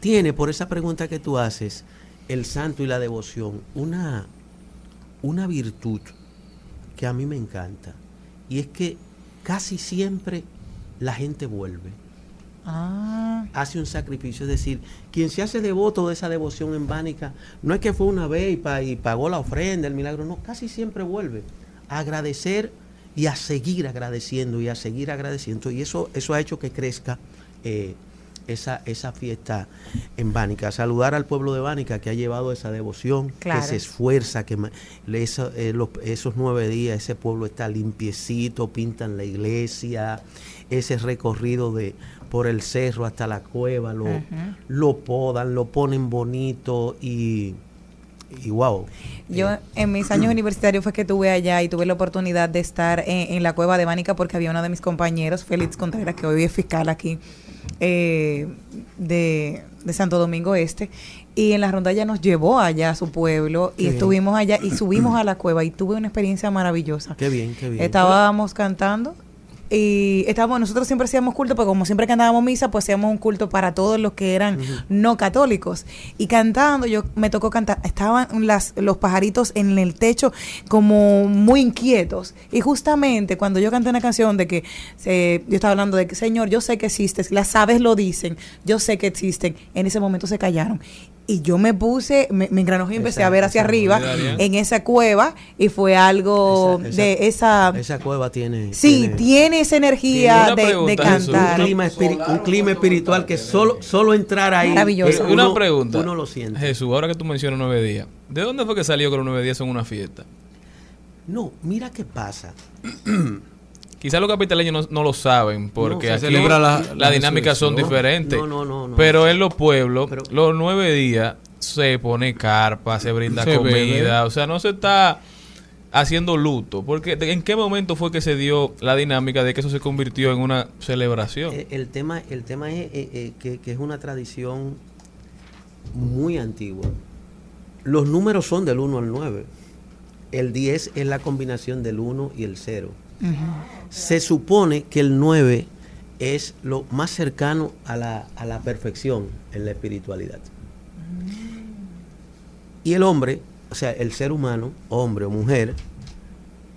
Tiene, por esa pregunta que tú haces, el santo y la devoción, una, una virtud que a mí me encanta. Y es que casi siempre la gente vuelve. Ah. hace un sacrificio. Es decir, quien se hace devoto de esa devoción en Bánica, no es que fue una vez y, pa- y pagó la ofrenda, el milagro, no, casi siempre vuelve agradecer y a seguir agradeciendo y a seguir agradeciendo. Y eso, eso ha hecho que crezca eh, esa, esa fiesta en Bánica. Saludar al pueblo de Bánica que ha llevado esa devoción, Claro. que se esfuerza, que eso- eh, los- esos nueve días ese pueblo está limpiecito, pintan la iglesia, ese recorrido de por el cerro hasta la cueva, lo, lo podan, lo ponen bonito y, y wow. Yo en mis años universitarios fue que estuve allá y tuve la oportunidad de estar en, en la cueva de Bánica porque había uno de mis compañeros, Félix Contreras, que hoy es fiscal aquí eh, de, de Santo Domingo Este. Y en la rondalla nos llevó allá a su pueblo Qué y bien. estuvimos allá y subimos a la cueva y tuve una experiencia maravillosa. Qué bien, qué bien. Estábamos cantando y estábamos, nosotros siempre hacíamos culto, porque como siempre cantábamos misa, pues hacíamos un culto para todos los que eran no católicos. Y cantando, yo me tocó cantar, estaban las, los pajaritos en el techo como muy inquietos. Y justamente cuando yo canté una canción de que eh, yo estaba hablando de que, Señor, yo sé que existes, las aves lo dicen, yo sé que existen, en ese momento se callaron. Y yo me puse, me, me engranojé y empecé Esa- a ver hacia arriba en esa cueva y fue algo de esa... Esa cueva tiene. Sí, tiene, esa energía de, de cantar. Un clima, espiri- un clima espiritual que solo, solo entrar ahí. Maravilloso. eh, Una pregunta. Uno lo siente. Jesús, ahora que tú mencionas nueve días, ¿de dónde fue que salió que los nueve días son una fiesta? No, mira qué pasa. Quizás los capitaleños no, no lo saben porque se aquí la- las la dinámicas son diferentes. No, no, no, no. Pero en los pueblos, los nueve días se pone carpa, se brinda Se comida. bebe. O sea, no se está haciendo luto. Porque ¿de- ¿en qué momento fue que se dio la dinámica de que eso se convirtió en una celebración? Eh, El tema, el tema es eh, eh, que, que es una tradición muy antigua. Los números son del 1 al 9. El 10 es la combinación del 1 y el 0. Se supone que el 9 es lo más cercano a la, a la perfección en la espiritualidad. Y el hombre, o sea, el ser humano, hombre o mujer,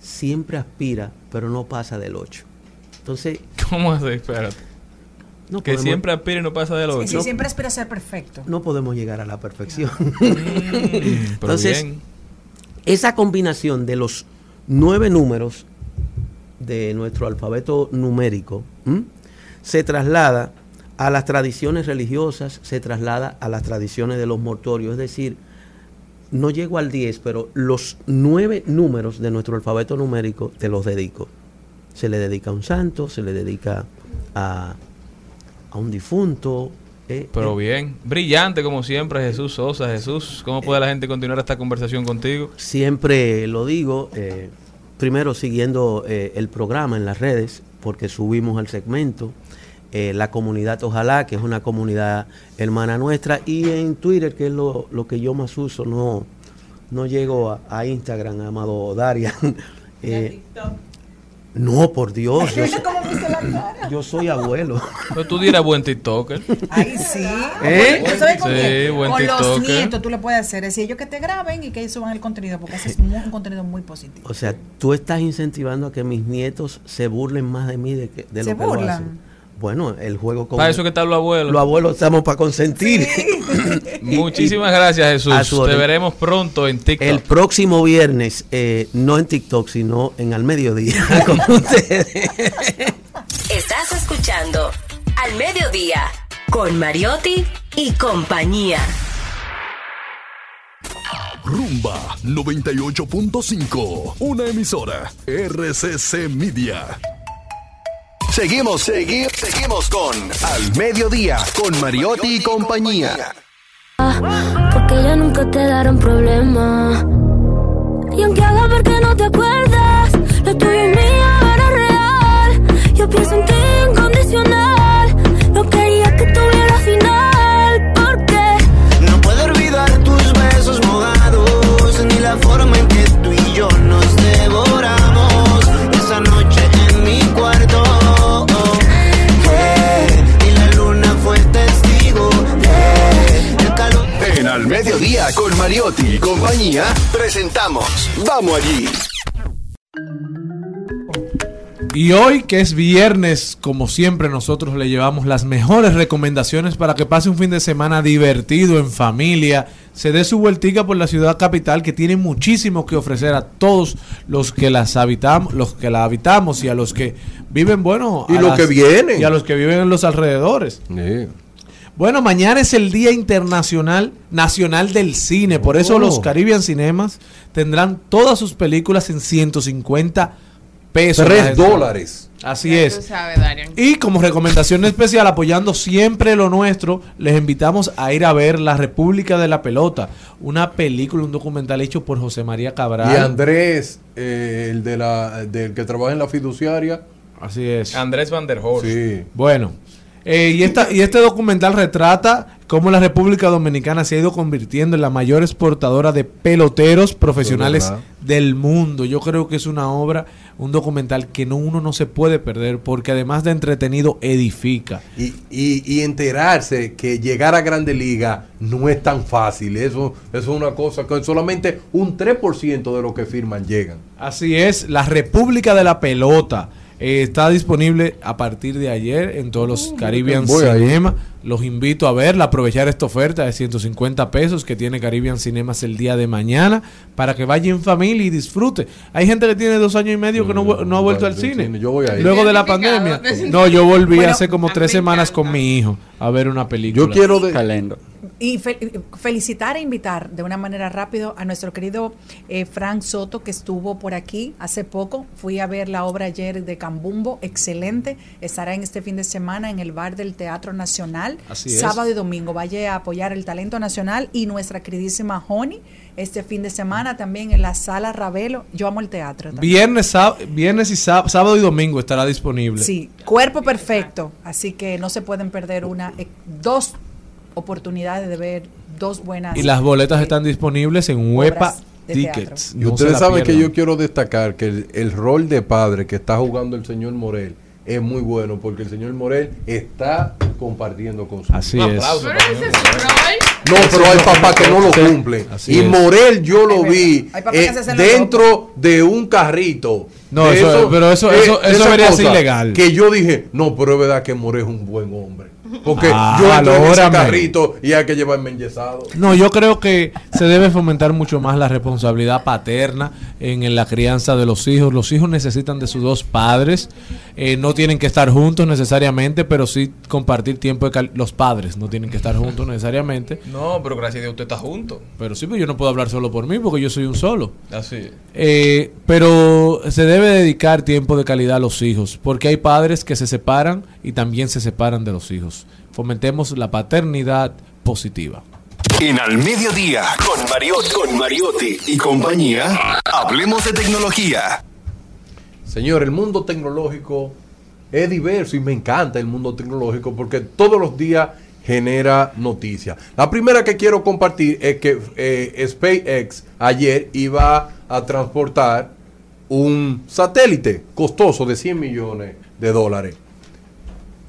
siempre aspira, pero no pasa del 8. Entonces, ¿Cómo así? Espérate. No que podemos- siempre aspira y no pasa del Sí, otro. sí, siempre espera ser perfecto. no podemos llegar a la perfección. pero Entonces, bien. esa combinación de los nueve números de nuestro alfabeto numérico ¿m? se traslada a las tradiciones religiosas, se traslada a las tradiciones de los mortorios, es decir, no llego al 10, pero los nueve números de nuestro alfabeto numérico te los dedico. Se le dedica a un santo, se le dedica a, a un difunto. eh, Pero eh, bien. Brillante como siempre, Jesús Sosa. Jesús, ¿cómo puede la gente continuar esta conversación contigo? Siempre lo digo, eh, primero siguiendo eh, el programa en las redes, porque subimos al segmento, eh, la comunidad Ojalá, que es una comunidad hermana nuestra, y en Twitter, que es lo, lo que yo más uso, no, no llego a, Instagram, amado Darian. Eh, no, por Dios, yo, soy- yo soy abuelo. Pero tú dirás buen TikToker. Ay, sí. ¿Eh? ¿Tú sabes con Sí, quién? buen Con los nietos tú le puedes hacer. Es decir, ellos que te graben y que ellos suban el contenido, porque ese es muy- un contenido muy positivo. O sea, tú estás incentivando a que mis nietos se burlen más de mí de, que, de ¿Se lo que lo burlan? hacen. Bueno, el juego con Para eso que están los abuelos. Los abuelos estamos para consentir. Muchísimas gracias, Jesús. Te veremos pronto en TikTok. El próximo viernes, eh, no en TikTok, sino en al mediodía con ustedes. Estás escuchando Al Mediodía con Mariotti y compañía. Rumba 98.5. Una emisora. RCC Media. Seguimos, seguimos, seguimos con Al Mediodía, con Mariotti y compañía. Porque ya nunca te darán problema. Y aunque haga ver que no te acuerdas, lo tuyo es mío, era real. Yo pienso en ti incondicional. Con Mariotti y compañía, presentamos Vamos allí. Y hoy que es viernes, como siempre nosotros le llevamos las mejores recomendaciones para que pase un fin de semana divertido en familia, se dé su vueltica por la ciudad capital que tiene muchísimo que ofrecer a todos los que las habitamos, los que la habitamos y a los que viven, bueno, Y a los las- que vienen. y a los que viven en los alrededores. Bueno, mañana es el Día Internacional Nacional del Cine, por eso Oh. los Caribbean Cinemas tendrán todas sus películas en 150 pesos. Tres la gente. dólares. Así Ya es. tú sabes, Darian. Y como recomendación especial, apoyando siempre lo nuestro, les invitamos a ir a ver La República de la Pelota, una película, un documental hecho por José María Cabral. Y Andrés, eh, el de la, del que trabaja en la fiduciaria. Así es. Andrés Van der Horst. Sí. Bueno, Eh, y, esta, y este documental retrata cómo la República Dominicana se ha ido convirtiendo en la mayor exportadora de peloteros profesionales verdad. del mundo. Yo creo que es una obra, un documental que no, uno no se puede perder porque además de entretenido edifica. Y, y, y enterarse que llegar a Grande Liga no es tan fácil. Eso, eso es una cosa que solamente un 3% de los que firman llegan. Así es, la República de la Pelota eh, está disponible a partir de ayer en todos los Caribbean voy ahí. Cinema. Los invito a verla, aprovechar esta oferta de 150 pesos que tiene Caribbean Cinemas el día de mañana para que vaya en familia y disfrute. Hay gente que tiene dos años y medio que no, no ha vuelto al cine. Yo voy ahí. Luego de la pandemia. No, yo volví Bueno, hace como tres semanas con mi hijo a ver una película. Yo quiero de- Y fe- felicitar e invitar de una manera rápida a nuestro querido eh, Frank Soto, que estuvo por aquí hace poco. Fui a ver la obra ayer de Cambumbo, excelente. Estará en este fin de semana en el bar del Teatro Nacional, Así es. sábado y domingo. Vaya a apoyar el talento nacional y nuestra queridísima Honey este fin de semana también en la sala Ravelo. Yo amo el teatro. también. Viernes, viernes y sá- sábado y domingo estará disponible. Sí, cuerpo perfecto. Así que no se pueden perder una, eh, dos oportunidades de ver dos buenas. Y las boletas están disponibles en Huepa Tickets. Y No se ustedes saben que yo quiero destacar que el, el rol de padre que está jugando el señor Morel es muy bueno porque el señor Morel está compartiendo con su Así es. Pero ese es su rol. No, pero hay papás que no lo cumplen. Así Y. Morel yo lo vi eh, dentro de un carrito. No, eso- pero eso- eso- eso debería ser ilegal. Que yo dije, no, pero es verdad que Morel es un buen hombre. Porque Ah, yo entro en ese carrito y hay que llevarme enyesado. No, yo creo que se debe fomentar mucho más la responsabilidad paterna en, en la crianza de los hijos. Los hijos necesitan de sus dos padres. Eh, no tienen que estar juntos necesariamente, pero sí compartir tiempo de cal- Los padres no tienen que estar juntos necesariamente. No, pero gracias a Dios usted está junto. Pero sí, pues yo no puedo hablar solo por mí porque yo soy un solo. Así. Eh, pero se debe dedicar tiempo de calidad a los hijos, porque hay padres que se separan y también se separan de los hijos. Fomentemos la paternidad positiva. En Al Mediodía, con Mariotti, con Mariotti y compañía, hablemos de tecnología. Señor, el mundo tecnológico es diverso y me encanta el mundo tecnológico porque todos los días genera noticias. La primera que quiero compartir es que eh, SpaceX ayer iba a transportar un satélite costoso de 100 millones de dólares.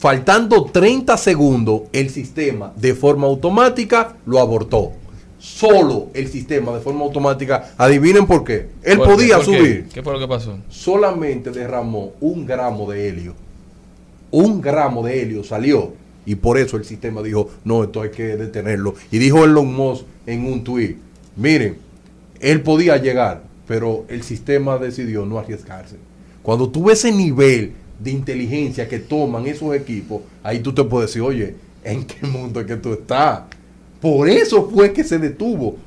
Faltando 30 segundos, el sistema de forma automática lo abortó. Solo el sistema de forma automática. Adivinen por qué. Él ¿Por qué? podía subir ¿Qué fue lo que pasó? solamente derramó un gramo de helio. Un gramo de helio salió. Y por eso el sistema dijo, no, esto hay que detenerlo. Y dijo Elon Musk en un tweet, miren, él podía llegar, pero el sistema decidió no arriesgarse. Cuando tú ves ese nivel de inteligencia que toman esos equipos, ahí tú te puedes decir, oye, ¿en qué mundo es que tú estás? Por eso fue que se detuvo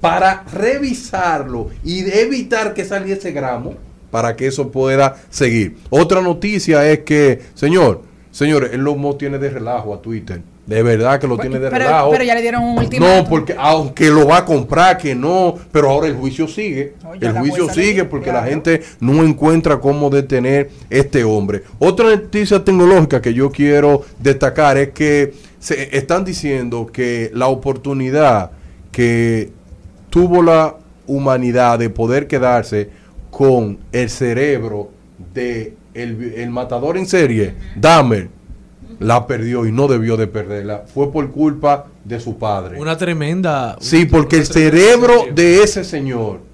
para revisarlo y evitar que saliese gramo para que eso pueda seguir. Otra noticia es que, señor, señores, el Musk tiene de relajo a Twitter. De verdad que lo tiene de pero, relajo. pero ya le dieron un ultimátum. No, porque aunque lo va a comprar, que no, pero ahora el juicio sigue. El juicio sigue porque claro. la gente no encuentra cómo detener este hombre. Otra noticia tecnológica que yo quiero destacar es que se están diciendo que la oportunidad que tuvo la humanidad de poder quedarse con el cerebro de el, el matador en serie, Dahmer, la perdió y no debió de perderla. Fue por culpa de su padre. Una tremenda. Sí, porque el cerebro de ese señor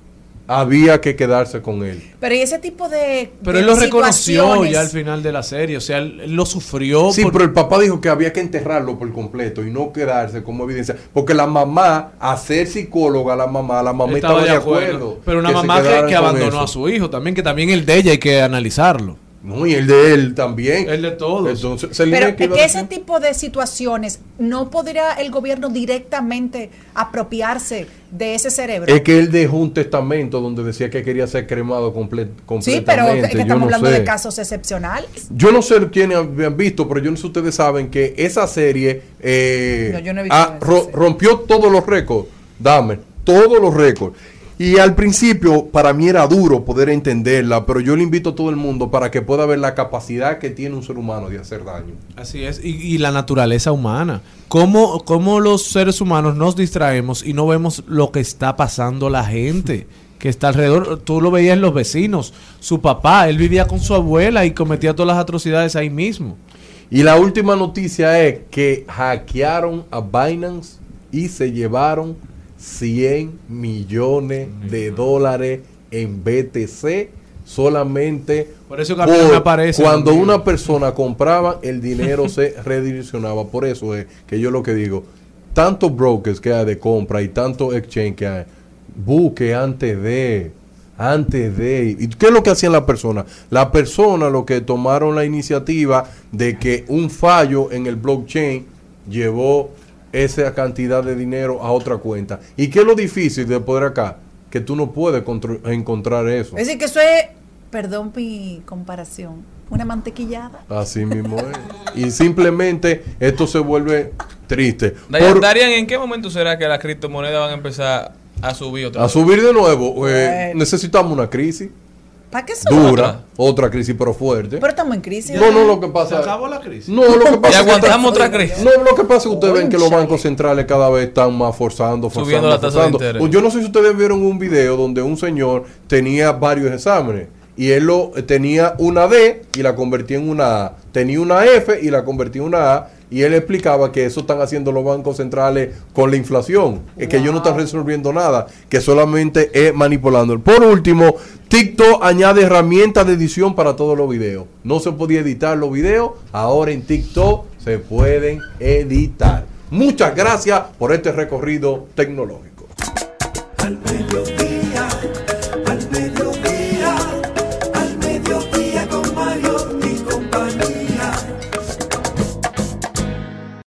había que quedarse con él. Pero y ese tipo de. Pero de él lo reconoció ya al final de la serie. O sea, él, él lo sufrió. Sí, por- pero el papá dijo que había que enterrarlo por completo y no quedarse como evidencia. Porque la mamá, a ser psicóloga, la mamá, la mamá estaba estaba, de acuerdo. Pero una mamá que, que abandonó eso. a su hijo también, que también el de ella hay que analizarlo. No, y el de él también. El de todos. Entonces, Pero es ¿qué iba a que ese tipo de situaciones no podría el gobierno directamente apropiarse de ese cerebro. Es que él dejó un testamento donde decía que quería ser cremado comple- sí, pero completamente. es que Yo estamos no hablando sé. de casos excepcionales. Yo no sé quiénes habían visto, pero yo no sé si ustedes saben que esa serie eh, No, yo no he visto ah, esa ro- serie. rompió todos los récords. Dame, todos los récords. Y al principio para mí era duro poder entenderla, pero yo le invito a todo el mundo para que pueda ver la capacidad que tiene un ser humano de hacer daño. Así es, y, y la naturaleza humana. ¿Cómo, ¿Cómo los seres humanos nos distraemos y no vemos lo que está pasando la gente? Que está alrededor, tú lo veías en los vecinos, su papá, él vivía con su abuela y cometía todas las atrocidades ahí mismo. Y la última noticia es que hackearon a Binance y se llevaron 100 millones de dólares en BTC solamente Por eso aparece, cuando amigo. una persona compraba el dinero se redireccionaba. Por eso es que yo lo que digo tantos brokers que hay de compra y tantos exchange que hay busque antes de antes de. Y qué es lo que hacían las personas las personas lo que tomaron la iniciativa de que un fallo en el blockchain llevó esa cantidad de dinero a otra cuenta y qué es lo difícil de poder acá que tú no puedes encontrar eso Es decir, que eso es, perdón mi comparación, una mantequillada. Así mismo es. Y simplemente esto se vuelve triste. Dayan, Por- Darian, ¿en qué momento será que las criptomonedas van a empezar a subir otra a vez? subir de nuevo, eh, Bueno. necesitamos una crisis ¿Para qué son? dura, otra crisis pero fuerte. Pero estamos en crisis. No, no, lo que pasa. Se acabó la crisis. No, lo que pasa Y es que aguantamos está- otra crisis. No, lo que pasa es que ustedes ven que los bancos centrales cada vez están más forzando, forzando, Subiendo la tasa de forzando. interés. Yo no sé si ustedes vieron un video donde un señor tenía varios exámenes y él lo tenía una D y la convertía en una A, tenía una F y la convertía en una A y él explicaba que eso están haciendo los bancos centrales con la inflación, es que ellos no están resolviendo nada, que solamente es manipulando. Por último, TikTok añade herramientas de edición para todos los videos. No se podía editar los videos, ahora en TikTok se pueden editar. Muchas gracias por este recorrido tecnológico. Al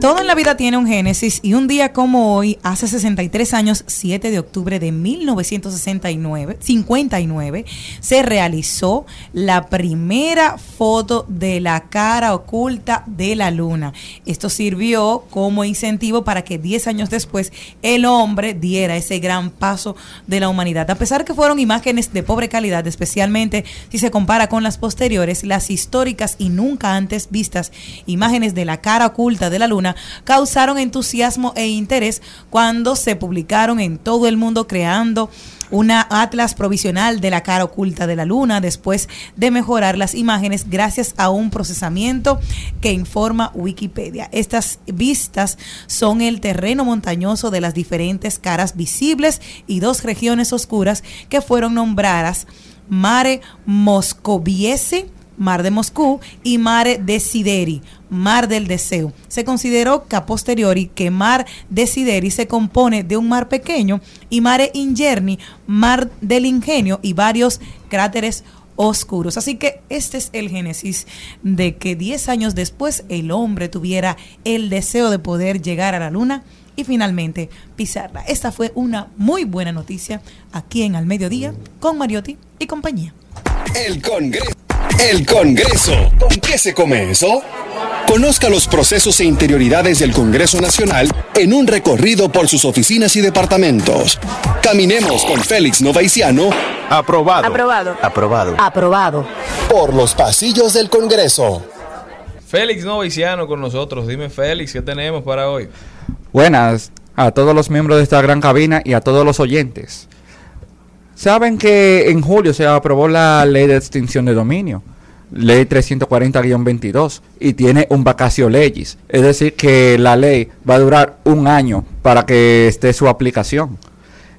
Todo en la vida tiene un génesis y un día como hoy, hace 63 años, 7 de octubre de 1969, 59, se realizó la primera foto de la cara oculta de la luna. Esto sirvió como incentivo para que 10 años después el hombre diera ese gran paso de la humanidad. A pesar que fueron imágenes de pobre calidad, especialmente si se compara con las posteriores, las históricas y nunca antes vistas imágenes de la cara oculta de la luna causaron entusiasmo e interés cuando se publicaron en todo el mundo creando una atlas provisional de la cara oculta de la luna después de mejorar las imágenes gracias a un procesamiento que informa Wikipedia. Estas vistas son el terreno montañoso de las diferentes caras visibles y dos regiones oscuras que fueron nombradas Mare Moscoviese Mar de Moscú y Mare Desideri, Mar del Deseo. Se consideró que a posteriori que Mar Desideri se compone de un mar pequeño y Mare Ingerni, Mar del Ingenio y varios cráteres oscuros. Así que este es el génesis de que 10 años después el hombre tuviera el deseo de poder llegar a la luna y finalmente pisarla. Esta fue una muy buena noticia aquí en Al Mediodía con Mariotti y compañía. El Congreso. El Congreso. ¿Con qué se come eso? Conozca los procesos e interioridades del Congreso Nacional en un recorrido por sus oficinas y departamentos. Caminemos con Félix Novaiciano. Aprobado. Aprobado. Aprobado. Aprobado. Por los pasillos del Congreso. Félix Novaiciano con nosotros. Dime, Félix, ¿qué tenemos para hoy? Buenas a todos los miembros de esta gran cabina y a todos los oyentes. Saben que en julio se aprobó la ley de extinción de dominio, ley 340-22, y tiene un vacacio legis, es decir, que la ley va a durar un año para que esté su aplicación.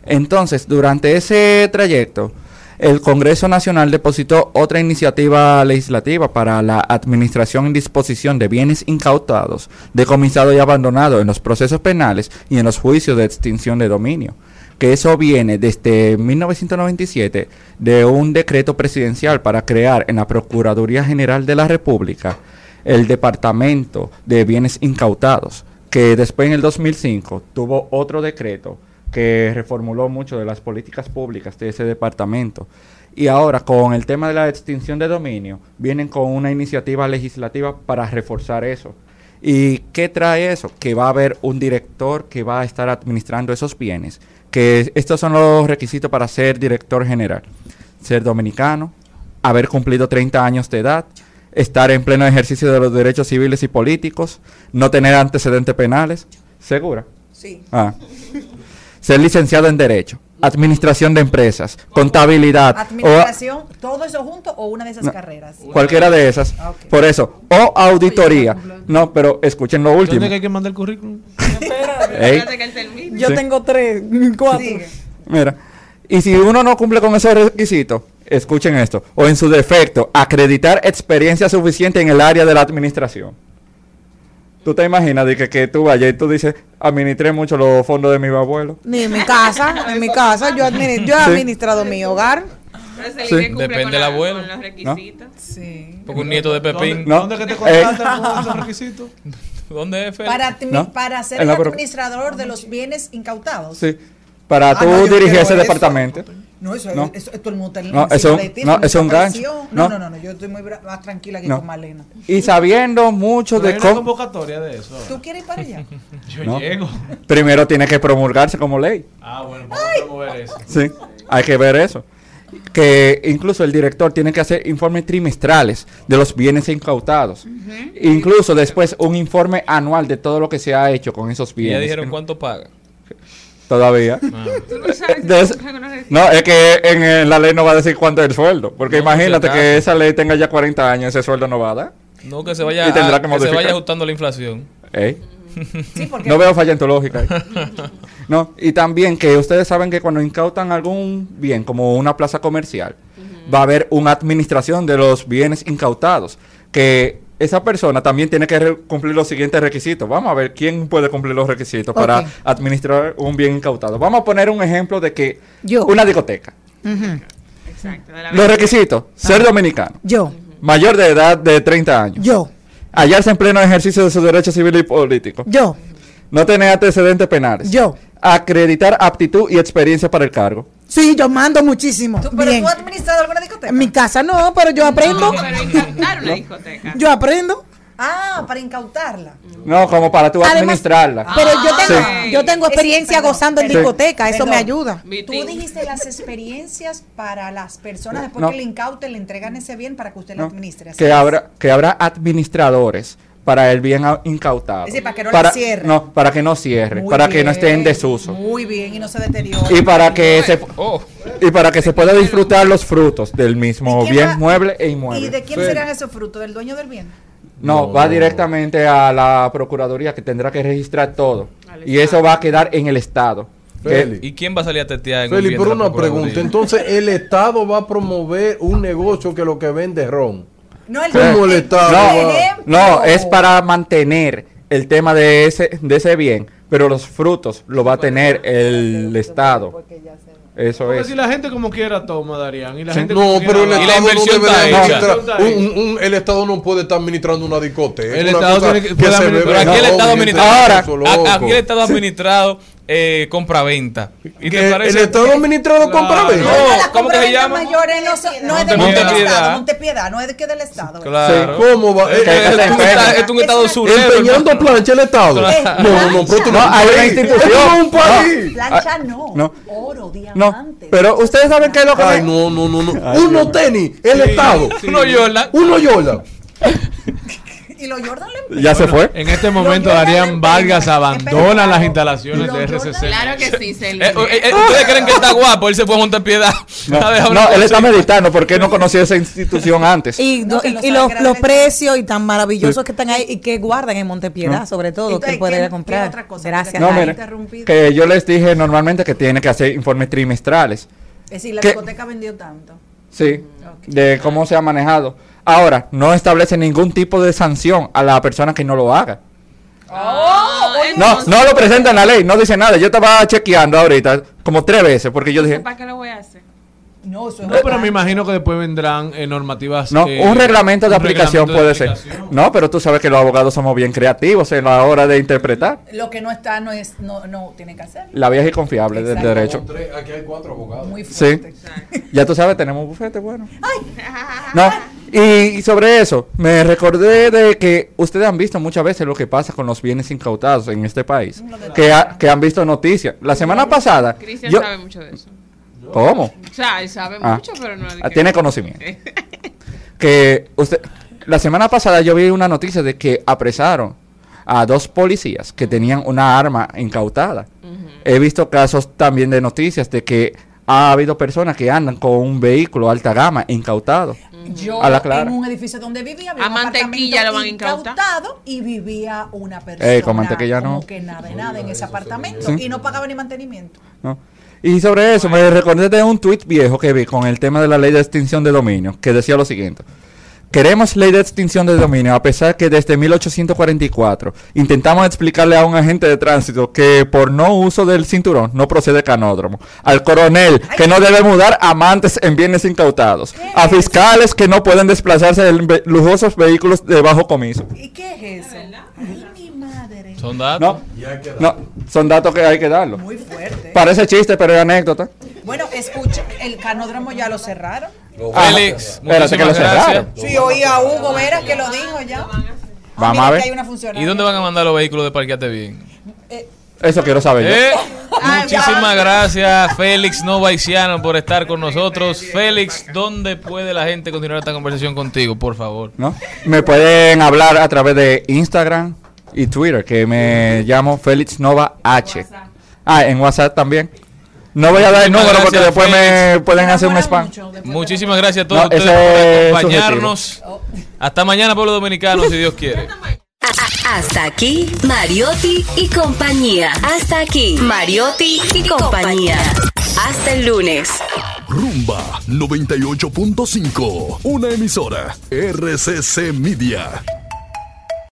Entonces, durante ese trayecto, el Congreso Nacional depositó otra iniciativa legislativa para la administración en disposición de bienes incautados, decomisados y abandonados en los procesos penales y en los juicios de extinción de dominio. Que eso viene desde 1997 de un decreto presidencial para crear en la Procuraduría General de la República el Departamento de Bienes Incautados, que después en el 2005 tuvo otro decreto que reformuló mucho de las políticas públicas de ese departamento Y ahora, con el tema de la extinción de dominio, vienen con una iniciativa legislativa para reforzar eso. ¿Y qué trae eso? Que va a haber un director que va a estar administrando esos bienes. Que estos son los requisitos para ser director general. Ser dominicano, haber cumplido 30 años de edad, estar en pleno ejercicio de los derechos civiles y políticos, no tener antecedentes penales. ¿Segura? Sí. Ah. Ser licenciado en Derecho, Administración de Empresas, Contabilidad, o Administración, todo eso junto o una de esas No. carreras. cualquiera de esas. Ah, Por eso, o auditoría. No, pero escuchen lo último. ¿Dónde que hay que mandar el currículum? Yo Sí. tengo tres, cuatro. Mira, y si uno no cumple con esos requisitos, escuchen esto, o en su defecto, acreditar experiencia suficiente en el área de la administración. ¿Tú te imaginas de que, que tú vayas y tú dices, administré mucho los fondos de mi abuelo? Ni en mi casa, en mi casa, yo, admini- yo he Sí. administrado mi hogar. Pero Sí. Depende del abuelo. con los requisitos. Sí. Porque un nieto de Pepín. No. ¿Dónde que te Eh. contratan con esos requisitos? ¿Dónde es? Para, No. para ser el administrador de los bienes incautados. Sí. Para Ah, tú no, dirigir ese eso. departamento. No, eso, No. eso, todo el mundo está No, eso- de ti, no, eso es un gancho. No. No, no, no, yo estoy muy más tranquila que No. con Malena. Y sabiendo mucho de cómo... convocatoria de eso. ¿Tú quieres ir para allá? Yo No. llego. Primero tiene que promulgarse como ley. Ah, bueno, vamos a promover eso. Sí, hay que ver eso. Que incluso el director tiene que hacer informes trimestrales de los bienes incautados. Incluso después un informe anual de todo lo que se ha hecho con esos Y bienes. ya dijeron cuánto paga. Todavía. Tú no sabes es que en, la ley no va a decir cuánto es el sueldo. Porque No, imagínate que esa ley tenga ya 40 años, ese sueldo no va a dar. No, que se vaya, Y tendrá a- que que se vaya ajustando la inflación. Sí, No veo falla en tu lógica. ahí. no, y también que ustedes saben que cuando incautan algún bien, como una plaza comercial, va a haber una administración de los bienes incautados. Que esa persona también tiene que cumplir los siguientes requisitos. Vamos a ver quién puede cumplir los requisitos para administrar un bien incautado. Vamos a poner un ejemplo de que Yo. una discoteca. Ujú. Exacto. de la Los requisitos, ser dominicano, Yo, mayor de edad de 30 años, yo, hallarse en pleno ejercicio de sus derechos civiles y políticos, yo, no tener antecedentes penales. yo. Acreditar aptitud y experiencia para el cargo. Sí, yo mando muchísimo. ¿Tú, pero Bien. tú has administrado alguna discoteca. En mi casa no, pero yo aprendo. Pero incautar una discoteca. Yo aprendo. Ah, para incautarla. No, como para tú Además- administrarla. Pero yo tengo, Sí. yo tengo Es- experiencia perdón, gozando en perdón, discoteca, eso perdón. me ayuda. Tú dijiste las experiencias para las personas después No. que le incauten, le entregan ese bien para que usted lo ¿no? administre. así Que habrá, que habrá administradores para el bien incautado. Es decir, para que no cierre. No, para que no cierre, Muy para que no esté en desuso. Muy bien, y no se deteriore. Y para que se Oh, y para que se pueda disfrutar los frutos del mismo ¿Y bien va- mueble e ¿Y inmueble. de quién Sí. serán esos frutos? ¿Del dueño del bien? No, No. va directamente a la procuraduría que tendrá que registrar todo. Y eso va a quedar en el estado. Feli. ¿Y quién va a salir a tetear en un Feli, una pregunta. Entonces, el Estado va a promover un negocio que lo que vende es ron. No, el ¿Cómo el Estado No, es para mantener el tema de ese, de ese bien, pero los frutos lo va a tener el Estado. Eso Porque es. si la gente como quiera toma, Darían. Y la Sí. gente No, como pero el Estado no está administrar- hecha. un- un- un- el Estado no puede estar administrando una discoteca. El Estado tiene que- puede se Pero aquí el Estado administrado. Aquí el Estado administrado eh, compra-venta. ¿Y te parece? el Estado administrado compra Claro. venta. No, No, la ¿cómo que se compraventa llama? mayores no, son- no es de Montepiedad. del Estado, Montepiedad, no es de que del Estado. Claro. ¿Cómo va? Es, Eh, es- eh, es un estado- es un estado surero. Empeñando plancha el Estado. No, no, no, pero esto No, hay una institución. Un país. Plancha no, No. oro, diamante. pero ustedes saben qué es lo que Ay, no, no, no, no. Uno tenis, el Estado. Uno Jordan. Uno Yola. Jordan le ya se fue. En este momento, Darían Vargas abandona las instalaciones de Jordan- RCC. Claro que sí. Eh, eh, eh, ¿Ustedes creen que está guapo? Él se fue a Montepiedad. No, él está meditando porque no conocía esa institución antes. Y, los, precios y tan maravillosos que están ahí y que guardan en Montepiedad, No. sobre todo, que puede ¿qué- ir a comprar. Gracias. No, que yo les dije normalmente que tiene que hacer informes trimestrales. Es decir, la discoteca vendió tanto. Sí, de cómo se ha manejado. Ahora, no establece ningún tipo de sanción a la persona que no lo haga. Ah, No, entonces, no lo presenta en la ley, no dice nada. Yo estaba chequeando ahorita como tres veces porque yo dije, ¿Para qué lo voy a hacer? No, eso es No, pero me imagino que después vendrán eh, normativas. No, eh, un reglamento de un aplicación reglamento de puede ser. aplicación. No, pero tú sabes que los abogados somos bien creativos en la hora de interpretar. Lo que no está no es no no tiene que hacer. La vieja y confiable del derecho. Aquí hay cuatro abogados. Muy Sí. fuerte. Ya tú sabes, tenemos bufete, bueno. No, y, y sobre eso, me recordé de que ustedes han visto muchas veces lo que pasa con los bienes incautados en este país. Que, ha- que han visto noticias. La semana pasada. Cristian yo- sabe mucho de eso. ¿Cómo? O sea, él sabe Ah. mucho, pero no. Ah, tiene conocimiento. que usted la semana pasada yo vi una noticia de que apresaron a dos policías que tenían una arma incautada. He visto casos también de noticias de que ha habido personas que andan con un vehículo alta gama incautado. Yo a la clara. en un edificio donde vivía había A un mantequilla lo van incautado y vivía una persona Eh, con mantequilla como no. que nada de nada en ese apartamento Sí. y no pagaba ni mantenimiento. ¿no? Y sobre eso me recordé de un tuit viejo que vi con el tema de la ley de extinción de dominio, que decía lo siguiente. Queremos ley de extinción de dominio a pesar que desde 1844 intentamos explicarle a un agente de tránsito que por no uso del cinturón no procede canódromo, al coronel que no debe mudar amantes en bienes incautados, a fiscales que no pueden desplazarse en ve- lujosos vehículos de bajo comiso. ¿Y qué es eso? Ay, mi madre. Son datos. No, no, son datos que hay que darlos. Muy fuerte. Parece chiste, pero es anécdota. Bueno, escucha, el canódromo ya lo cerraron. Ah, Félix, espérate que lo muchísimas gracias. cerraron. Sí, oí a Hugo Vera que lo dijo ya. Vamos a ver. hay una funcionaria. ¿Y dónde van a mandar los vehículos de parqueate bien? Eso quiero saber yo. Eh, Muchísimas gracias, Félix Novaisiano, por estar con nosotros. Félix, ¿dónde puede la gente continuar esta conversación contigo, por favor? ¿no? Me pueden hablar a través de Instagram y Twitter, que me llamo Félix Nova H. Ah, en WhatsApp también. No voy a dar el Muchísimas número porque gracias, después me pueden hacer un spam. Muchísimas gracias a todos No, ustedes por acompañarnos. Hasta mañana, pueblo dominicano, si Dios quiere. Hasta aquí, Mariotti y compañía. Hasta aquí, Mariotti y compañía. Hasta el lunes. Rumba 98.5, una emisora RCC Media.